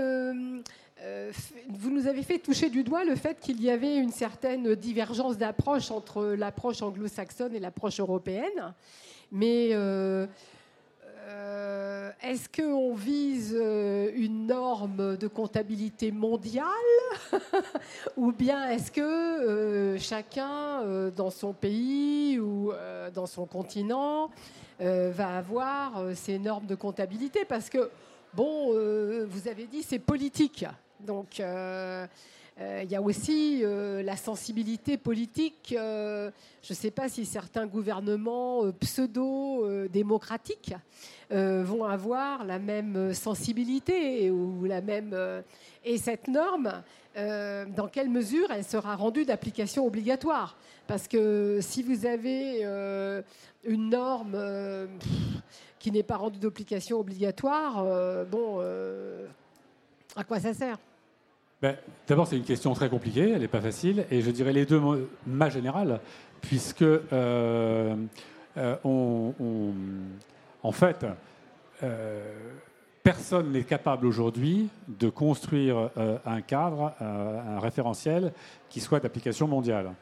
S6: vous nous avez fait toucher du doigt le fait qu'il y avait une certaine divergence d'approche entre l'approche anglo-saxonne et l'approche européenne. Mais euh, est-ce qu'on vise euh, une norme de comptabilité mondiale ou bien est-ce que euh, chacun dans son pays ou dans son continent va avoir ces normes de comptabilité? Parce que, bon, vous avez dit c'est politique. Donc, il y a aussi la sensibilité politique. je ne sais pas si certains gouvernements pseudo-démocratiques euh, vont avoir la même sensibilité ou la même. Euh, et cette norme, euh, dans quelle mesure elle sera rendue d'application obligatoire? Parce que si vous avez une norme qui n'est pas rendue d'application obligatoire, bon, à quoi ça sert?
S3: Ben, D'abord, c'est une question très compliquée, elle n'est pas facile, et je dirais les deux ma générale, puisque euh, euh, en fait, personne n'est capable aujourd'hui de construire un cadre, un référentiel qui soit d'application mondiale.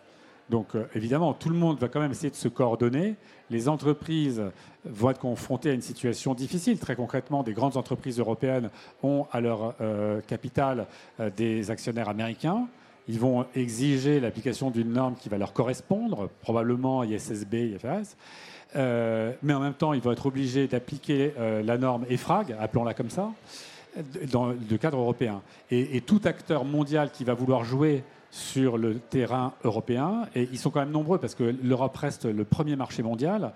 S3: Donc euh, évidemment, tout le monde va quand même essayer de se coordonner. Les entreprises vont être confrontées à une situation difficile. Très concrètement, des grandes entreprises européennes ont à leur euh, capital euh, des actionnaires américains. Ils vont exiger l'application d'une norme qui va leur correspondre, probablement ISSB, IFRS. mais en même temps, ils vont être obligés d'appliquer la norme EFRAG, appelons-la comme ça, dans le cadre européen. Et, tout acteur mondial qui va vouloir jouer sur le terrain européen, et ils sont quand même nombreux parce que l'Europe reste le premier marché mondial,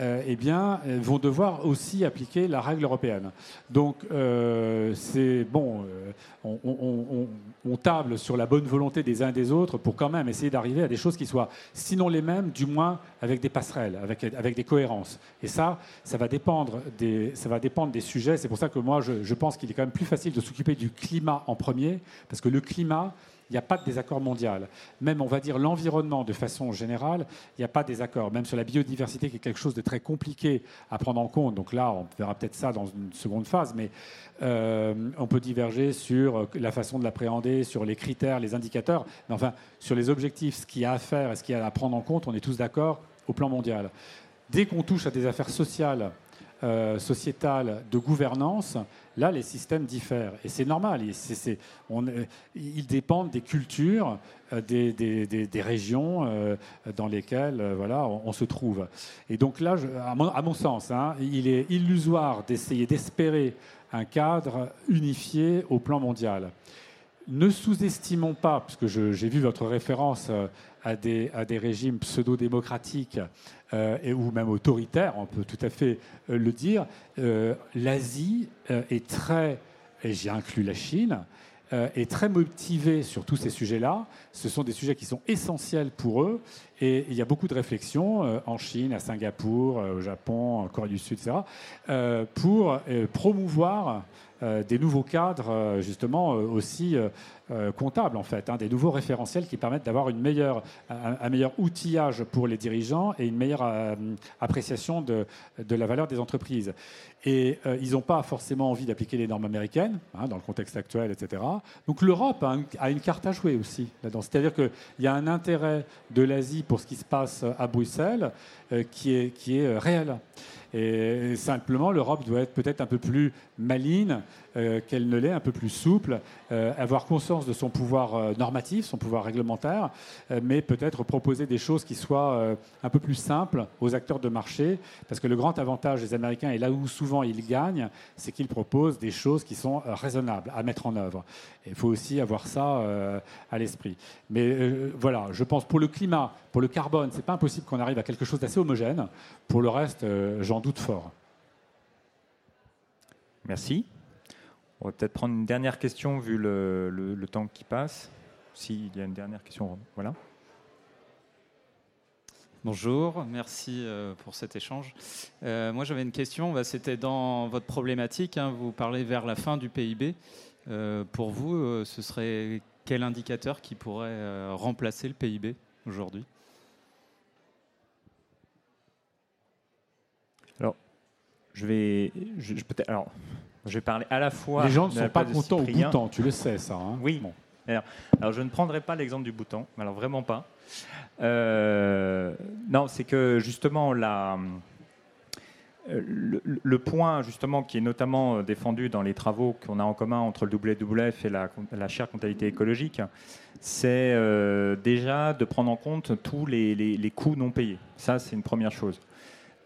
S3: euh, eh bien, euh, vont devoir aussi appliquer la règle européenne. Donc, euh, c'est bon, on, table sur la bonne volonté des uns et des autres pour quand même essayer d'arriver à des choses qui soient, sinon les mêmes, du moins avec des passerelles, avec, avec des cohérences. Et ça, ça va dépendre des, ça va dépendre des sujets. C'est pour ça que moi, je, je pense qu'il est quand même plus facile de s'occuper du climat en premier, parce que le climat, il n'y a pas de désaccord mondial. Même, on va dire, l'environnement de façon générale, il n'y a pas de désaccord. Même sur la biodiversité, qui est quelque chose de très compliqué à prendre en compte. Donc là, on verra peut-être ça dans une seconde phase, mais euh, on peut diverger sur la façon de l'appréhender, sur les critères, les indicateurs. Mais enfin, sur les objectifs, ce qu'il y a à faire et ce qu'il y a à prendre en compte, on est tous d'accord au plan mondial. Dès qu'on touche à des affaires sociales, euh, sociétale de gouvernance, là, les systèmes diffèrent. Et c'est normal. Euh, ils dépendent des cultures, euh, des, régions dans lesquelles voilà, on, se trouve. Et donc là, à, mon, sens, hein, il est illusoire d'essayer d'espérer un cadre unifié au plan mondial. Ne sous-estimons pas, parce que j'ai vu votre référence à des, à des régimes pseudo-démocratiques euh, ou même autoritaires, on peut tout à fait euh, le dire, euh, l'Asie est très, et j'y inclus la Chine, est très motivée sur tous ces sujets-là. Ce sont des sujets qui sont essentiels pour eux. Et il y a beaucoup de réflexions en Chine, à Singapour, au Japon, en Corée du Sud, etc., pour promouvoir des nouveaux cadres, justement, aussi euh, comptables, en fait, hein, des nouveaux référentiels qui permettent d'avoir un, meilleur outillage pour les dirigeants et une meilleure euh, appréciation de, la valeur des entreprises. Et euh, ils n'ont pas forcément envie d'appliquer les normes américaines, hein, dans le contexte actuel, etc. Donc l'Europe a, une carte à jouer aussi là-dedans. C'est-à-dire qu'il y a un intérêt de l'Asie pour ce qui se passe à Bruxelles qui est réel. Et simplement, l'Europe doit être peut-être un peu plus maligne euh, qu'elle ne l'est, un peu plus souple, euh, avoir conscience de son pouvoir euh, normatif, son pouvoir réglementaire, mais peut-être proposer des choses qui soient un peu plus simples aux acteurs de marché, parce que le grand avantage des Américains, et là où souvent ils gagnent, c'est qu'ils proposent des choses qui sont raisonnables à mettre en œuvre. Il faut aussi avoir ça à l'esprit. Mais voilà, je pense pour le climat, pour le carbone, c'est pas impossible qu'on arrive à quelque chose d'assez homogène. Pour le reste, j'en doute fort.
S1: Merci. On va peut-être prendre une dernière question vu le, temps qui passe. S'il y a une dernière question, voilà.
S7: Bonjour, merci euh, pour cet échange. Euh, moi j'avais une question, bah, c'était dans votre problématique, hein, vous parlez vers la fin du PIB. Euh, pour vous, ce serait quel indicateur qui pourrait remplacer le PIB aujourd'hui?
S1: Alors, je vais, je, peut-être, alors, je vais parler à la fois.
S3: Les gens ne sont pas contents au bouton, tu le sais ça. Hein
S1: oui. Bon. Alors, je ne prendrai pas l'exemple du bouton, alors vraiment pas. Euh, non, c'est que justement la, euh, le, point justement qui est notamment défendu dans les travaux qu'on a en commun entre le WWF et la, la chaire comptabilité écologique, c'est euh, déjà de prendre en compte tous les, les coûts non payés. Ça, c'est une première chose.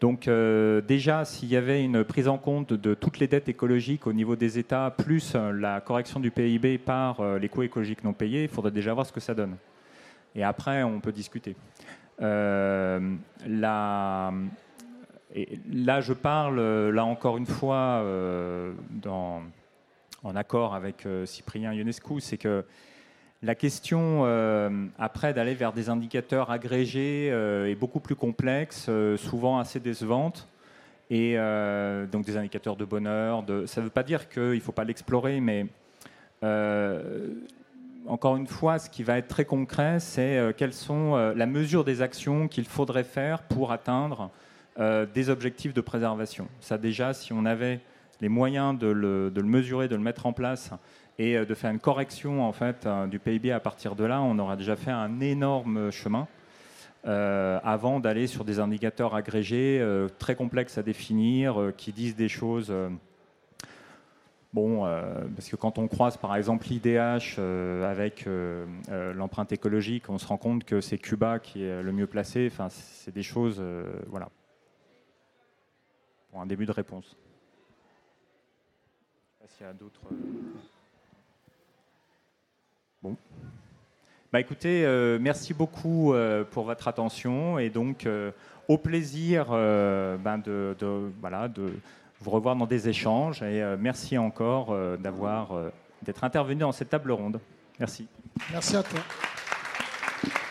S1: Donc euh, déjà, s'il y avait une prise en compte de toutes les dettes écologiques au niveau des États, plus euh, la correction du PIB par euh, les coûts écologiques non payés, il faudrait déjà voir ce que ça donne. Et après, on peut discuter. là, je parle, là encore une fois, en accord avec Cyprien Ionescu, c'est que la question euh, après d'aller vers des indicateurs agrégés euh, est beaucoup plus complexe, euh, souvent assez décevante. Et donc des indicateurs de bonheur. Ça ne veut pas dire qu'il ne faut pas l'explorer, mais encore une fois, ce qui va être très concret, c'est quelles sont la mesure des actions qu'il faudrait faire pour atteindre des objectifs de préservation. Ça déjà, si on avait les moyens de le, mesurer, de le mettre en place et de faire une correction en fait du PIB à partir de là, on aura déjà fait un énorme chemin. Euh, avant d'aller sur des indicateurs agrégés euh, très complexes à définir, euh, qui disent des choses. Bon, parce que quand on croise par exemple l'IDH avec l'empreinte écologique, on se rend compte que c'est Cuba qui est le mieux placé. Enfin, c'est des choses, voilà. Pour un début de réponse. Je sais pas s'il y a d'autres. Bon. Bah écoutez, euh, merci beaucoup euh, pour votre attention et donc euh, au plaisir ben de, voilà, de vous revoir dans des échanges et merci encore d'avoir d'être intervenu dans cette table ronde. Merci.
S2: Merci à toi.